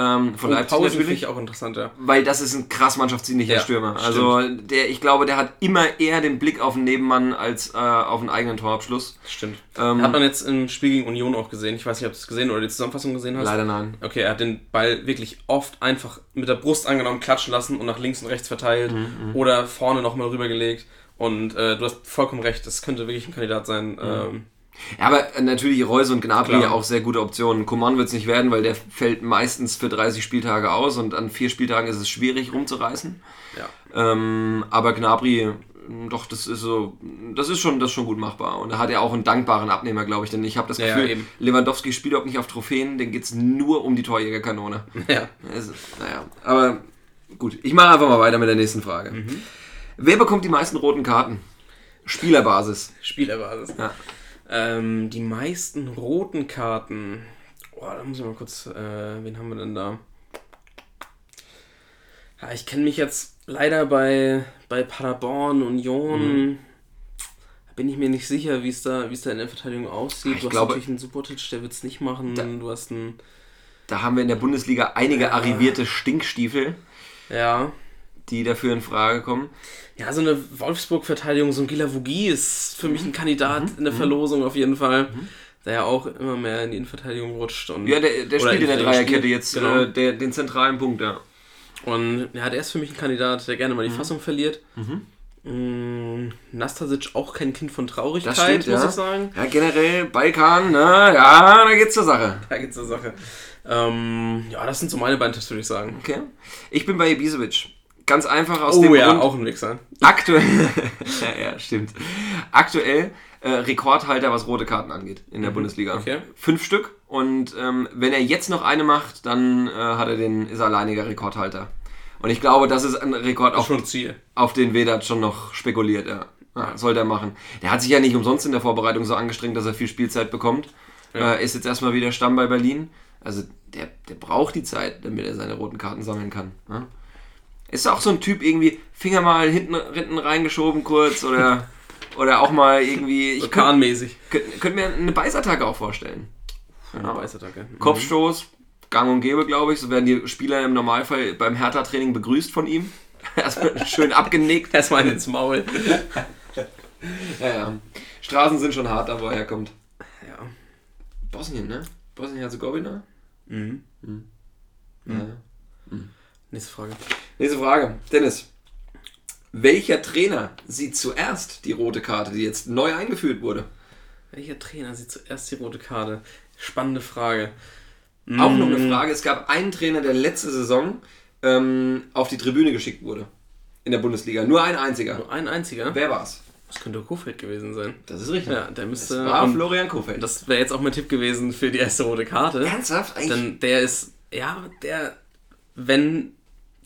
Speaker 3: Ähm, von
Speaker 4: Und
Speaker 3: Leipzig
Speaker 4: Pausen finde
Speaker 3: natürlich.
Speaker 4: ich auch interessant, ja.
Speaker 3: Weil das ist ein krass mannschaftsdienlicher
Speaker 4: Ja,
Speaker 3: Stürmer. Also der, ich glaube, der hat immer eher den Blick auf den Nebenmann als äh, auf einen eigenen Torabschluss.
Speaker 4: Stimmt.
Speaker 3: Ähm,
Speaker 4: hat man jetzt im Spiel gegen Union auch gesehen. Ich weiß nicht, ob du es gesehen oder die Zusammenfassung gesehen hast.
Speaker 3: Leider nein.
Speaker 4: Okay, er hat den Ball wirklich oft einfach mit der Brust angenommen, klatschen lassen und nach links und rechts verteilt
Speaker 3: Mhm,
Speaker 4: oder vorne nochmal rübergelegt. Und äh, du hast vollkommen recht, das könnte wirklich ein Kandidat sein. Ähm,
Speaker 3: Ja, aber äh, natürlich Reus und Gnabry
Speaker 4: Klar.
Speaker 3: auch sehr gute Optionen. Coman wird es nicht werden, weil der fällt meistens für 30 Spieltage aus und an vier Spieltagen ist es schwierig rumzureißen.
Speaker 4: ja.
Speaker 3: Ähm, aber Gnabry, mh, doch, das ist so, das ist schon, das ist schon gut machbar. Und da hat er auch einen dankbaren Abnehmer, glaube ich, denn ich habe das
Speaker 4: Ja, ja,
Speaker 3: Gefühl,
Speaker 4: eben.
Speaker 3: Lewandowski spielt auch nicht auf Trophäen, den geht es nur um die Torjägerkanone.
Speaker 4: ja.
Speaker 3: Also, naja, aber gut. Ich mache einfach mal weiter mit der nächsten Frage.
Speaker 4: Mhm.
Speaker 3: Wer bekommt die meisten roten Karten? Spielerbasis.
Speaker 4: Spielerbasis.
Speaker 3: Ja.
Speaker 4: Ähm, die meisten roten Karten. Oh, da muss ich mal kurz. Äh, wen haben wir denn da? Ja, ich kenne mich jetzt leider bei, bei Paderborn, Union. Da bin ich mir nicht sicher, wie es da, es da in der Verteidigung aussieht.
Speaker 3: Ich
Speaker 4: du hast
Speaker 3: glaube-
Speaker 4: natürlich einen Subotic, der wird es nicht machen. du hast einen.
Speaker 3: Da haben wir in der Bundesliga einige
Speaker 4: Ja.
Speaker 3: arrivierte Stinkstiefel,
Speaker 4: Ja.
Speaker 3: Die dafür in Frage kommen.
Speaker 4: Ja, so eine Wolfsburg-Verteidigung, so ein Gilavogi ist für mich ein Kandidat
Speaker 3: Mhm.
Speaker 4: in der Verlosung auf jeden Fall. Der ja auch immer mehr in die Innenverteidigung rutscht. Und,
Speaker 3: Ja, der, der spielt in der Dreierkette jetzt
Speaker 4: genau.
Speaker 3: äh, der, den zentralen Punkt, ja.
Speaker 4: Und ja, der ist für mich ein Kandidat, der gerne mal
Speaker 3: Mhm.
Speaker 4: die Fassung verliert. Mm, Nastasic auch kein Kind von Traurigkeit,
Speaker 3: stimmt,
Speaker 4: muss
Speaker 3: ja.
Speaker 4: ich sagen.
Speaker 3: Ja, generell Balkan, na, ja, da geht's zur Sache.
Speaker 4: Da geht's zur Sache. Ähm, ja, das sind so meine beiden Tipps, würde ich sagen.
Speaker 3: Okay. Ich bin bei Ibisevic. Ganz einfach aus
Speaker 4: Oh
Speaker 3: dem
Speaker 4: ja,
Speaker 3: Grund.
Speaker 4: auch ein Wichser.
Speaker 3: Aktuell, ja, ja, stimmt. Aktuell äh, Rekordhalter, was rote Karten angeht in der Bundesliga.
Speaker 4: Mhm. okay.
Speaker 3: Fünf Stück. Und ähm, wenn er jetzt noch eine macht, dann äh, hat er den, ist er alleiniger Rekordhalter. Und ich glaube, das ist ein Rekord,
Speaker 4: Auch
Speaker 3: auf,
Speaker 4: schon Ziel.
Speaker 3: auf den Vedat schon noch spekuliert. Ja. Ja, sollte er machen. Der hat sich ja nicht umsonst in der Vorbereitung so angestrengt, dass er viel Spielzeit bekommt.
Speaker 4: Ja.
Speaker 3: Äh, ist jetzt erstmal wieder Stamm bei Berlin. Also der, der braucht die Zeit, damit er seine roten Karten sammeln kann. Ja? Ist auch so ein Typ irgendwie, Finger mal hinten, hinten reingeschoben kurz oder, oder auch mal irgendwie. Ich
Speaker 4: So
Speaker 3: könnte
Speaker 4: Kahnmäßig.
Speaker 3: könnt, könnt mir eine Beißattacke auch vorstellen.
Speaker 4: Ja. Weißattacke. Mhm.
Speaker 3: Kopfstoß, gang und gäbe, glaube ich. So werden die Spieler im Normalfall beim Hertha-Training begrüßt von ihm. Erstmal schön abgenickt.
Speaker 4: Erstmal ins Maul.
Speaker 3: Ja, ja. Straßen sind schon hart, da wo er herkommt.
Speaker 4: Ja.
Speaker 3: Bosnien, ne? Bosnien-Herzegowina?
Speaker 4: Mhm.
Speaker 3: Ja.
Speaker 4: Nächste Frage.
Speaker 3: Nächste Frage. Dennis. Welcher Trainer sieht zuerst die rote Karte, die jetzt neu eingeführt wurde?
Speaker 4: Welcher Trainer sieht zuerst die rote Karte? Spannende Frage.
Speaker 3: Auch noch
Speaker 4: Mm.
Speaker 3: eine Frage. Es gab einen Trainer, der letzte Saison ähm, auf die Tribüne geschickt wurde. In der Bundesliga. Nur ein einziger.
Speaker 4: Nur ein einziger?
Speaker 3: Wer war's?
Speaker 4: Das könnte Kofeld gewesen sein.
Speaker 3: Das ist richtig.
Speaker 4: Ja, der müsste.
Speaker 3: Das war Florian Kofeld.
Speaker 4: das wäre jetzt auch mein Tipp gewesen für die erste rote Karte.
Speaker 3: Ernsthaft? Eigentlich?
Speaker 4: Denn der ist, ja, der, wenn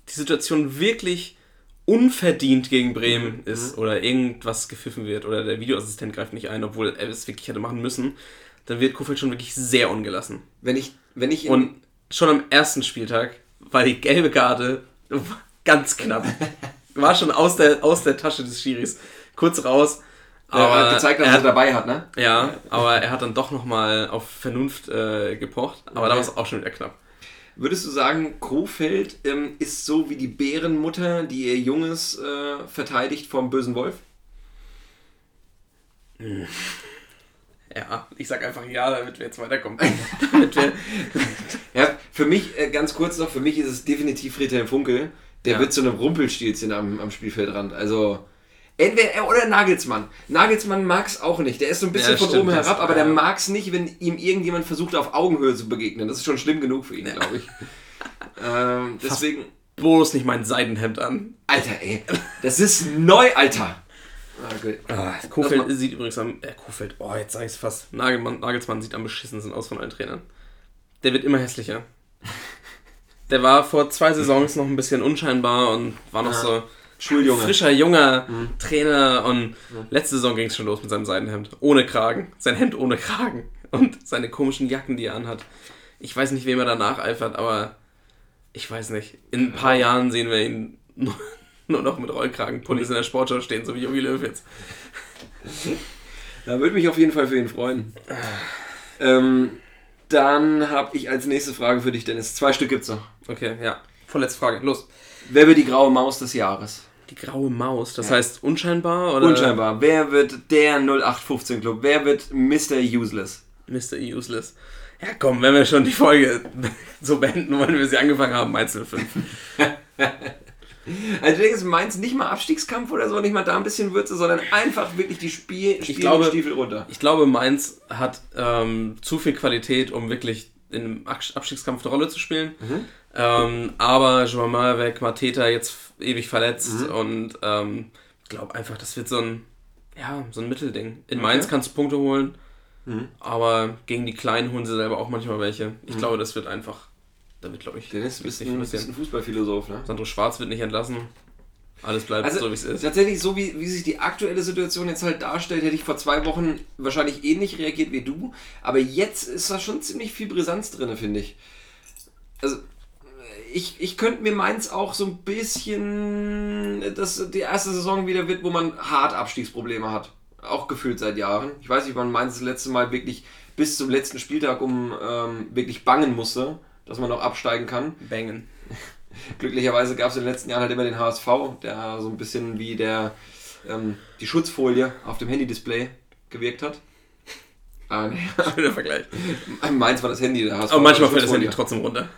Speaker 4: die Situation wirklich unverdient gegen Bremen
Speaker 3: Mhm.
Speaker 4: ist oder irgendwas gepfiffen wird oder der Videoassistent greift nicht ein, obwohl er es wirklich hätte machen müssen, dann wird Kofeld schon wirklich sehr ungelassen.
Speaker 3: wenn ich, wenn ich
Speaker 4: Und schon am ersten Spieltag war die gelbe Karte ganz knapp. War schon aus der, aus der Tasche des Schiris. Kurz raus.
Speaker 3: aber hat gezeigt, dass
Speaker 4: er
Speaker 3: er
Speaker 4: hat,
Speaker 3: dabei hat, ne?
Speaker 4: ja, aber er hat dann doch nochmal auf Vernunft äh, gepocht. Aber da
Speaker 3: Okay.
Speaker 4: war es auch schon wieder knapp.
Speaker 3: Würdest du sagen, Kofeld ähm, ist so wie die Bärenmutter, die ihr Junges äh, verteidigt vom bösen Wolf?
Speaker 4: Ja, ich sag einfach ja, damit wir jetzt weiterkommen. wir,
Speaker 3: Ja, für mich, äh, ganz kurz noch, für mich ist es definitiv Friedhelm Funkel. Der
Speaker 4: Ja.
Speaker 3: wird zu einem Rumpelstilzchen am, am Spielfeldrand. Also, entweder er oder Nagelsmann. Nagelsmann mag es auch nicht. Der ist so ein bisschen
Speaker 4: Ja,
Speaker 3: von
Speaker 4: stimmt,
Speaker 3: oben herab, aber der
Speaker 4: ja.
Speaker 3: mag es nicht, wenn ihm irgendjemand versucht, auf Augenhöhe zu begegnen. Das ist schon schlimm genug für ihn, glaube ich. ähm, deswegen,
Speaker 4: bloß nicht mein Seidenhemd an.
Speaker 3: Alter, ey, das ist neu, Alter. Ah, gut.
Speaker 4: Ah, Kofeld sieht übrigens am. Äh, Kofeld, oh, jetzt sag ich's fast. Nagelmann, Nagelsmann sieht am beschissensten aus von allen Trainern. Der wird immer hässlicher. Der war vor zwei Saisons noch ein bisschen unscheinbar und war noch so
Speaker 3: Schuljunge.
Speaker 4: frischer, junger Trainer und letzte Saison ging es schon los mit seinem Seidenhemd. Ohne Kragen. Sein Hemd ohne Kragen. Und seine komischen Jacken, die er anhat. Ich weiß nicht, wem er da nacheifert, aber ich weiß nicht. In ein paar Jahren sehen wir ihn nur, nur noch mit Rollkragenpullis in der Sportschau stehen, so wie Jogi Löw jetzt.
Speaker 3: Da würde mich auf jeden Fall für ihn freuen. Ähm, dann habe ich als nächste Frage für dich, Dennis. Zwei Stück gibt's noch.
Speaker 4: Okay, ja. Vorletzte Frage. Los.
Speaker 3: Wer wird die graue Maus des Jahres?
Speaker 4: Die graue Maus, das heißt unscheinbar oder
Speaker 3: Unscheinbar. Wer wird der 0815 Club? Wer wird Mr. Useless?
Speaker 4: Mr. Useless? Ja, komm, wenn wir schon die Folge so beenden wollen, wie wir sie angefangen haben, Mainz 05.
Speaker 3: Also du denkst, Mainz nicht mal Abstiegskampf oder so, nicht mal da ein bisschen Würze, sondern einfach wirklich die Spiel, Spiel
Speaker 4: glaube-
Speaker 3: Stiefel runter.
Speaker 4: Ich glaube, Mainz hat ähm, zu viel Qualität, um wirklich im Abs- Abstiegskampf eine Rolle zu spielen. Ähm, aber Joamar weg, Mateta jetzt ewig verletzt und ähm, ich glaube einfach, das wird so ein, ja, so ein Mittelding. In Mainz kannst du Punkte holen, aber gegen die Kleinen holen sie selber auch manchmal welche. Ich glaube, das wird einfach, da wird, glaube ich,
Speaker 3: Dennis, du bist ein bisschen Fußballphilosoph, ne?
Speaker 4: Sandro Schwarz wird nicht entlassen. Alles bleibt
Speaker 3: Also
Speaker 4: so, wie es ist.
Speaker 3: tatsächlich, so wie, wie sich die aktuelle Situation jetzt halt darstellt, hätte ich vor zwei Wochen wahrscheinlich ähnlich reagiert wie du. Aber jetzt ist da schon ziemlich viel Brisanz drin, finde ich. Also, ich, ich könnte mir Mainz auch so ein bisschen, dass die erste Saison wieder wird, wo man hart Abstiegsprobleme hat. Auch gefühlt seit Jahren. Ich weiß nicht, wann Mainz das letzte Mal wirklich bis zum letzten Spieltag um ähm, wirklich bangen musste, dass man noch absteigen kann.
Speaker 4: Bangen.
Speaker 3: Glücklicherweise gab es in den letzten Jahren halt immer den HSV, der so ein bisschen wie der ähm, die Schutzfolie auf dem Handy-Display gewirkt hat. Ah, nee.
Speaker 4: Schöner Vergleich.
Speaker 3: Meins war das Handy, der HSV.
Speaker 4: Aber manchmal fällt das Handy trotzdem runter.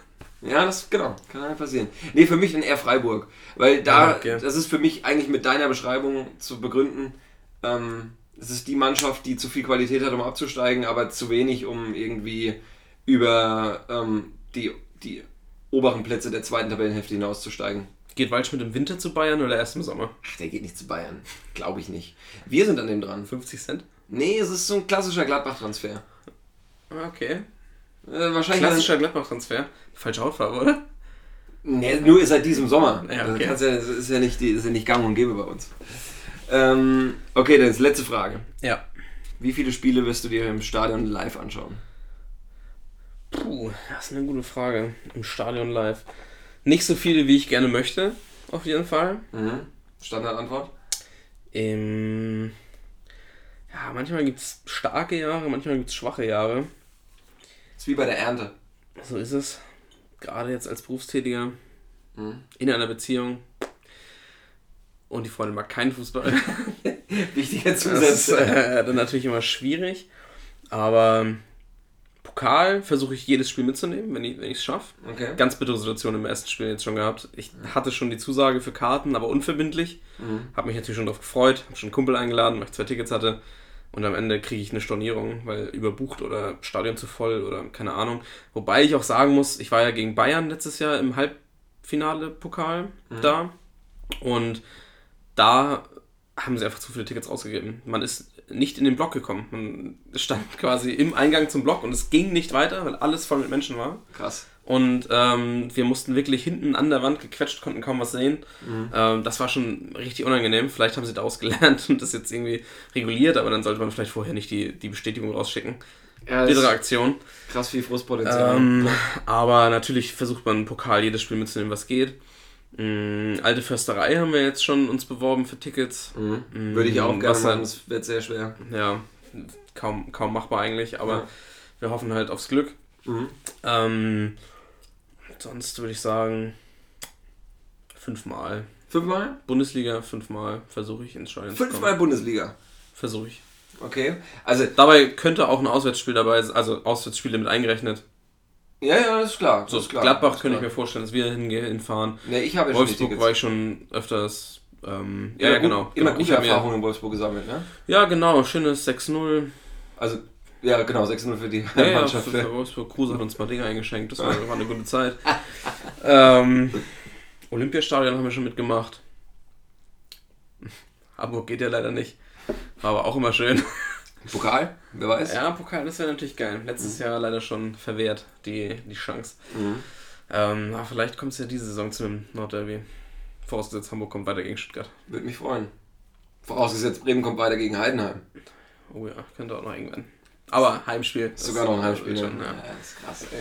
Speaker 3: Ja, das genau, kann halt passieren. Nee, für mich dann eher Freiburg. Weil da,
Speaker 4: Ja, okay.
Speaker 3: das ist für mich eigentlich mit deiner Beschreibung zu begründen. Ähm, es ist die Mannschaft, die zu viel Qualität hat, um abzusteigen, aber zu wenig, um irgendwie über ähm, die, die oberen Plätze der zweiten Tabellenhälfte hinauszusteigen.
Speaker 4: Geht Waldschmidt im Winter zu Bayern oder erst im Sommer?
Speaker 3: Ach, der geht nicht zu Bayern. Glaube ich nicht. Wir sind an dem dran.
Speaker 4: 50 Cent?
Speaker 3: Nee, es ist so ein klassischer Gladbach-Transfer.
Speaker 4: Ah, Okay.
Speaker 3: Äh, wahrscheinlich.
Speaker 4: Klassischer Gladbach-Transfer. Falsche Hautfarbe, oder?
Speaker 3: Nee, nur seit diesem Sommer.
Speaker 4: Ja,
Speaker 3: Also
Speaker 4: okay.
Speaker 3: ja, das ist ja nicht, ist ja nicht gang und gäbe bei uns. Ähm, okay, dann ist letzte Frage.
Speaker 4: Ja.
Speaker 3: Wie viele Spiele wirst du dir im Stadion live anschauen?
Speaker 4: Puh, das ist eine gute Frage. Im Stadion live. Nicht so viele, wie ich gerne möchte, auf jeden Fall.
Speaker 3: Mhm. Standardantwort?
Speaker 4: Ähm, ja, manchmal gibt es starke Jahre, manchmal gibt es schwache Jahre.
Speaker 3: Ist wie bei der Ernte.
Speaker 4: So ist es. Gerade jetzt als Berufstätiger
Speaker 3: Mhm.
Speaker 4: in einer Beziehung. Und die Freundin mag keinen Fußball.
Speaker 3: Wichtiger
Speaker 4: Das ist
Speaker 3: Zusatz.
Speaker 4: äh, dann natürlich immer schwierig. Aber Pokal versuche ich jedes Spiel mitzunehmen, wenn ich es schaffe.
Speaker 3: Okay.
Speaker 4: Ganz bittere Situation im ersten Spiel jetzt schon gehabt. Ich hatte schon die Zusage für Karten, aber unverbindlich.
Speaker 3: Mhm.
Speaker 4: Habe mich natürlich schon darauf gefreut, habe schon einen Kumpel eingeladen, weil ich zwei Tickets hatte. Und am Ende kriege ich eine Stornierung, weil überbucht oder Stadion zu voll oder keine Ahnung. Wobei ich auch sagen muss, ich war ja gegen Bayern letztes Jahr im Halbfinale Pokal
Speaker 3: Mhm.
Speaker 4: da. Und da haben sie einfach zu viele Tickets rausgegeben. Man ist nicht in den Block gekommen. Man stand quasi im Eingang zum Block und es ging nicht weiter, weil alles voll mit Menschen war.
Speaker 3: Krass.
Speaker 4: Und ähm, wir mussten wirklich hinten an der Wand gequetscht, konnten kaum was sehen. Ähm, das war schon richtig unangenehm. Vielleicht haben sie daraus gelernt und das jetzt irgendwie reguliert, aber dann sollte man vielleicht vorher nicht die, die Bestätigung rausschicken.
Speaker 3: Ja,
Speaker 4: Bittere Aktion.
Speaker 3: krass viel Frustpotenzial.
Speaker 4: Ähm, aber natürlich versucht man Pokal jedes Spiel mitzunehmen, was geht. Mm, alte Försterei haben wir jetzt schon uns beworben für Tickets.
Speaker 3: Mhm. Würde ich auch gerne machen, das wird sehr schwer.
Speaker 4: Ja, kaum, kaum machbar eigentlich, aber
Speaker 3: Ja.
Speaker 4: wir hoffen halt aufs Glück.
Speaker 3: Mhm.
Speaker 4: Ähm, sonst würde ich sagen, fünfmal.
Speaker 3: Fünfmal?
Speaker 4: Bundesliga, fünfmal versuche ich ins Stadion zu
Speaker 3: Fünfmal. Bundesliga.
Speaker 4: Versuche ich.
Speaker 3: Okay. Also,
Speaker 4: Dabei könnte auch ein Auswärtsspiel dabei sein, also Auswärtsspiele mit eingerechnet.
Speaker 3: ja, ja, das ist klar. Das
Speaker 4: So,
Speaker 3: ist klar.
Speaker 4: Gladbach könnte ich mir vorstellen, dass wir hingehen, hinfahren.
Speaker 3: Nee, ich habe ja
Speaker 4: Wolfsburg war ich schon öfters. Ähm, ja, ja,
Speaker 3: gut-
Speaker 4: genau.
Speaker 3: Immer
Speaker 4: genau.
Speaker 3: gute Erfahrungen in Wolfsburg gesammelt, ne?
Speaker 4: Ja, genau. Schönes 6-0.
Speaker 3: Also, ja, genau, 6-0 für die
Speaker 4: Ja, ja,
Speaker 3: Mannschaft.
Speaker 4: für, für Wolfsburg. Kruse hat uns mal Dinge eingeschenkt. Das war, war eine gute Zeit. ähm, Olympiastadion haben wir schon mitgemacht. Hamburg geht ja leider nicht. War aber auch immer schön.
Speaker 3: Pokal, wer weiß.
Speaker 4: Ja, Pokal, das wäre natürlich geil. Letztes Jahr leider schon verwehrt, die, die Chance. Ähm, na, vielleicht kommt es ja diese Saison zu einem Nordderby. Vorausgesetzt, Hamburg kommt weiter gegen Stuttgart.
Speaker 3: Würde mich freuen. Vorausgesetzt, Bremen kommt weiter gegen Heidenheim.
Speaker 4: Oh ja, könnte auch noch eng werden. Aber Heimspiel.
Speaker 3: Sogar noch ein Heimspiel.
Speaker 4: Schon, ja.
Speaker 3: ja, das ist krass, ey.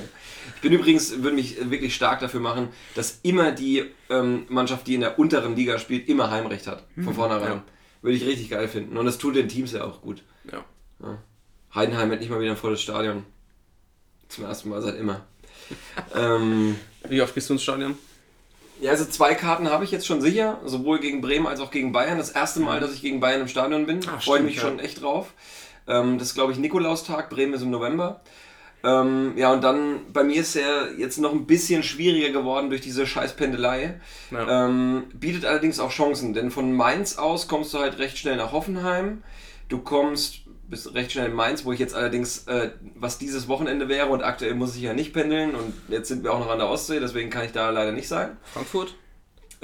Speaker 3: Ich bin übrigens, würde mich wirklich stark dafür machen, dass immer die ähm, Mannschaft, die in der unteren Liga spielt, immer Heimrecht hat. Von vornherein.
Speaker 4: ja.
Speaker 3: Würde ich richtig geil finden. Und das tut den Teams ja auch gut.
Speaker 4: ja.
Speaker 3: Heidenheim hat nicht mal wieder ein volles Stadion. Zum ersten Mal seit immer. ähm,
Speaker 4: Wie oft gehst du ins Stadion?
Speaker 3: ja, also zwei Karten habe ich jetzt schon sicher, sowohl gegen Bremen als auch gegen Bayern. Das erste Mal, dass ich gegen Bayern im Stadion bin.
Speaker 4: Ah,
Speaker 3: Freue mich schon echt drauf. Ähm, das ist, glaube ich, Nikolaustag. Bremen ist im November. Ähm, ja, und dann bei mir ist er jetzt noch ein bisschen schwieriger geworden durch diese scheiß Pendelei.
Speaker 4: Ja.
Speaker 3: Ähm, bietet allerdings auch Chancen, denn von Mainz aus kommst du halt recht schnell nach Hoffenheim. Du kommst bis recht schnell in Mainz, wo ich jetzt allerdings, äh, was dieses Wochenende wäre und aktuell muss ich ja nicht pendeln und jetzt sind wir auch noch an der Ostsee, deswegen kann ich da leider nicht sein.
Speaker 4: Frankfurt?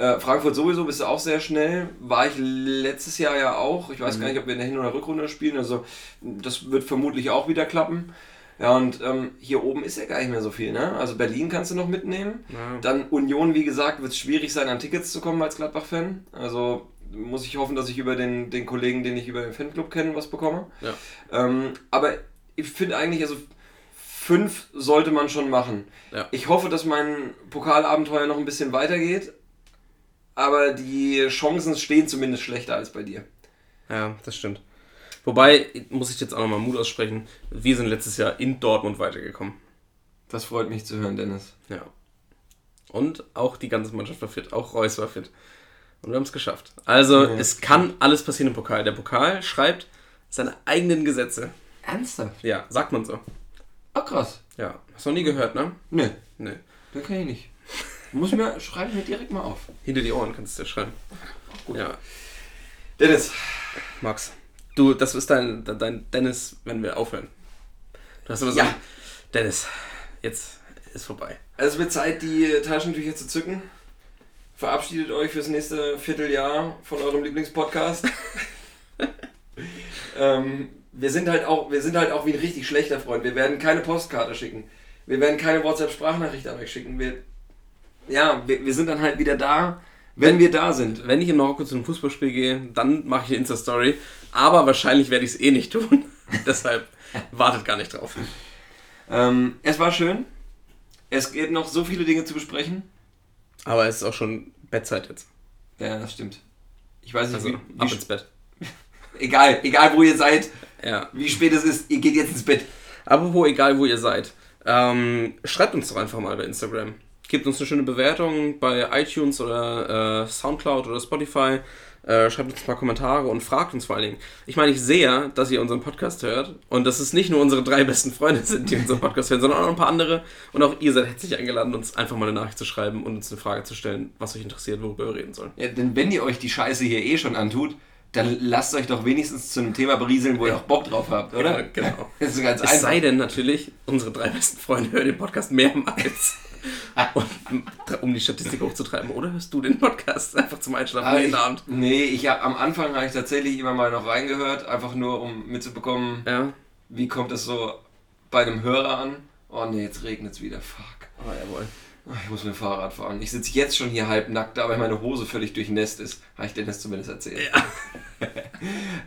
Speaker 3: Äh, Frankfurt sowieso bist du auch sehr schnell. War ich letztes Jahr ja auch. Ich weiß gar nicht, ob wir in der Hin- oder Rückrunde spielen. Also das wird vermutlich auch wieder klappen. Ja, und ähm, hier oben ist ja gar nicht mehr so viel. Ne? Also Berlin kannst du noch mitnehmen.
Speaker 4: Ja.
Speaker 3: Dann Union, wie gesagt, wird es schwierig sein, an Tickets zu kommen als Gladbach-Fan. Also muss ich hoffen, dass ich über den, den Kollegen, den ich über den Fanclub kenne, was bekomme.
Speaker 4: Ja.
Speaker 3: Ähm, aber ich finde eigentlich, also fünf sollte man schon machen.
Speaker 4: Ja.
Speaker 3: Ich hoffe, dass mein Pokalabenteuer noch ein bisschen weitergeht. Aber die Chancen stehen zumindest schlechter als bei dir.
Speaker 4: Ja, das stimmt. Wobei, muss ich jetzt auch nochmal Mut aussprechen, wir sind letztes Jahr in Dortmund weitergekommen.
Speaker 3: Das freut mich zu hören, Dennis.
Speaker 4: Ja. Und auch die ganze Mannschaft war fit, auch Reus war fit. Und wir haben es geschafft. Also,
Speaker 3: Ja.
Speaker 4: es kann alles passieren im Pokal. Der Pokal schreibt seine eigenen Gesetze.
Speaker 3: Ernsthaft?
Speaker 4: Ja, sagt man so.
Speaker 3: Ach krass.
Speaker 4: Ja, hast du noch nie gehört, ne?
Speaker 3: Ne,
Speaker 4: Nee.
Speaker 3: den kann ich nicht. Muss mir, schreibe ich mir direkt mal auf.
Speaker 4: Hinter die Ohren kannst du dir schreiben.
Speaker 3: Gut.
Speaker 4: Ja,
Speaker 3: Dennis,
Speaker 4: Max. Du, das ist dein, dein Dennis, wenn wir aufhören. Du hast immer so.
Speaker 3: Ja.
Speaker 4: Dennis, jetzt ist vorbei.
Speaker 3: also es wird Zeit, die Taschentücher zu zücken. Verabschiedet euch fürs nächste Vierteljahr von eurem Lieblingspodcast. ähm, wir sind halt auch, wir sind halt auch wie ein richtig schlechter Freund. Wir werden keine Postkarte schicken. Wir werden keine WhatsApp-Sprachnachricht an euch schicken. Wir, ja, wir, wir sind dann halt wieder da, wenn wir da sind.
Speaker 4: Wenn ich in Marokko zu einem Fußballspiel gehe, dann mache ich eine Insta-Story. Aber wahrscheinlich werde ich es eh nicht tun. Deshalb wartet gar nicht drauf.
Speaker 3: Ähm, es war schön. Es gibt noch so viele Dinge zu besprechen.
Speaker 4: Aber es ist auch schon Bettzeit jetzt.
Speaker 3: Ja, das stimmt. Ich weiß nicht,
Speaker 4: Also
Speaker 3: wie,
Speaker 4: ab
Speaker 3: wie,
Speaker 4: ins Bett.
Speaker 3: egal, egal wo ihr seid,
Speaker 4: Ja.
Speaker 3: wie spät es ist, ihr geht jetzt ins Bett.
Speaker 4: Apropos, egal wo ihr seid, ähm, schreibt uns doch einfach mal bei Instagram. Gebt uns eine schöne Bewertung bei iTunes oder äh, Soundcloud oder Spotify. Äh, schreibt uns ein paar Kommentare und fragt uns vor allen Dingen. Ich meine, ich sehe, dass ihr unseren Podcast hört und dass es nicht nur unsere drei besten Freunde sind, die unseren Podcast hören, sondern auch noch ein paar andere. Und auch ihr seid herzlich eingeladen, uns einfach mal eine Nachricht zu schreiben und uns eine Frage zu stellen, was euch interessiert, worüber wir reden sollen.
Speaker 3: Ja, denn wenn ihr euch die Scheiße hier eh schon antut, dann lasst euch doch wenigstens zu einem Thema berieseln, wo ihr auch Bock drauf habt, oder?
Speaker 4: Ja, genau.
Speaker 3: Das ist ganz
Speaker 4: Es
Speaker 3: einfach.
Speaker 4: sei denn natürlich, unsere drei besten Freunde hören den Podcast mehrmals. Und, um die Statistik hochzutreiben. Oder hörst du den Podcast einfach zum Einschlafen
Speaker 3: Aber
Speaker 4: jeden
Speaker 3: ich,
Speaker 4: Abend?
Speaker 3: nee, ich hab, am Anfang habe ich tatsächlich immer mal noch reingehört, einfach nur um mitzubekommen,
Speaker 4: Ja.
Speaker 3: wie kommt es so bei einem Hörer an. Oh nee, jetzt regnet es wieder, fuck.
Speaker 4: Oh, jawohl.
Speaker 3: Oh, Ich muss mit dem Fahrrad fahren. Ich sitze jetzt schon hier halb nackt da, weil meine Hose völlig durchnässt ist. Habe ich Dennis zumindest erzählt.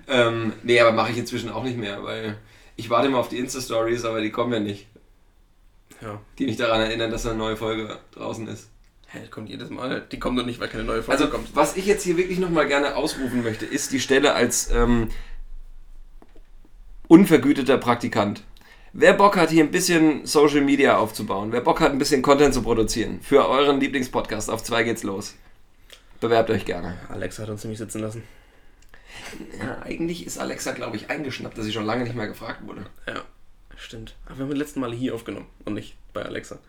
Speaker 3: ähm, nee, aber mache ich inzwischen auch nicht mehr, weil ich warte immer auf die Insta-Stories, aber die kommen ja nicht.
Speaker 4: Ja.
Speaker 3: Die mich daran erinnern, dass eine neue Folge draußen ist.
Speaker 4: Hä, das kommt jedes Mal. Die kommen doch nicht, weil keine neue Folge
Speaker 3: Also,
Speaker 4: kommt.
Speaker 3: was ich jetzt hier wirklich nochmal gerne ausrufen möchte, ist die Stelle als ähm, unvergüteter Praktikant. Wer Bock hat, hier ein bisschen Social Media aufzubauen, wer Bock hat, ein bisschen Content zu produzieren für euren Lieblingspodcast, auf zwei geht's los. Bewerbt euch gerne.
Speaker 4: Alexa hat uns nämlich sitzen lassen.
Speaker 3: Ja, eigentlich ist Alexa, glaube ich, eingeschnappt, dass sie schon lange nicht mehr gefragt wurde.
Speaker 4: Ja, stimmt. Aber wir haben das letzte Mal hier aufgenommen und nicht bei Alexa.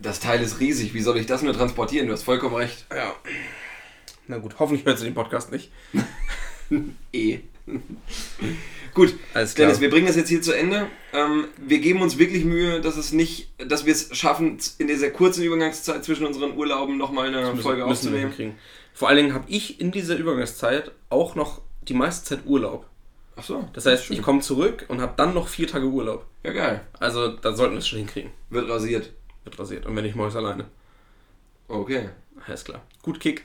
Speaker 3: Das Teil ist riesig, wie soll ich das nur transportieren? Du hast vollkommen recht.
Speaker 4: Ja. Na gut, hoffentlich hört sie den Podcast nicht.
Speaker 3: Eh. Gut,
Speaker 4: Alles klar.
Speaker 3: Dennis, wir bringen das jetzt hier zu Ende. Ähm, wir geben uns wirklich Mühe, dass es nicht, dass wir es schaffen, in dieser kurzen Übergangszeit zwischen unseren Urlauben nochmal eine
Speaker 4: Müssen-
Speaker 3: Folge
Speaker 4: müssen
Speaker 3: aufzunehmen.
Speaker 4: Vor allen Dingen habe ich in dieser Übergangszeit auch noch die meiste Zeit Urlaub.
Speaker 3: Ach so.
Speaker 4: Das heißt, ich komme zurück und habe dann noch vier Tage Urlaub.
Speaker 3: Ja, geil.
Speaker 4: Also, da sollten wir es schon hinkriegen.
Speaker 3: Wird rasiert.
Speaker 4: Wird rasiert. Und wenn nicht, mache ich es alleine.
Speaker 3: Okay.
Speaker 4: Alles klar. Gut Kick.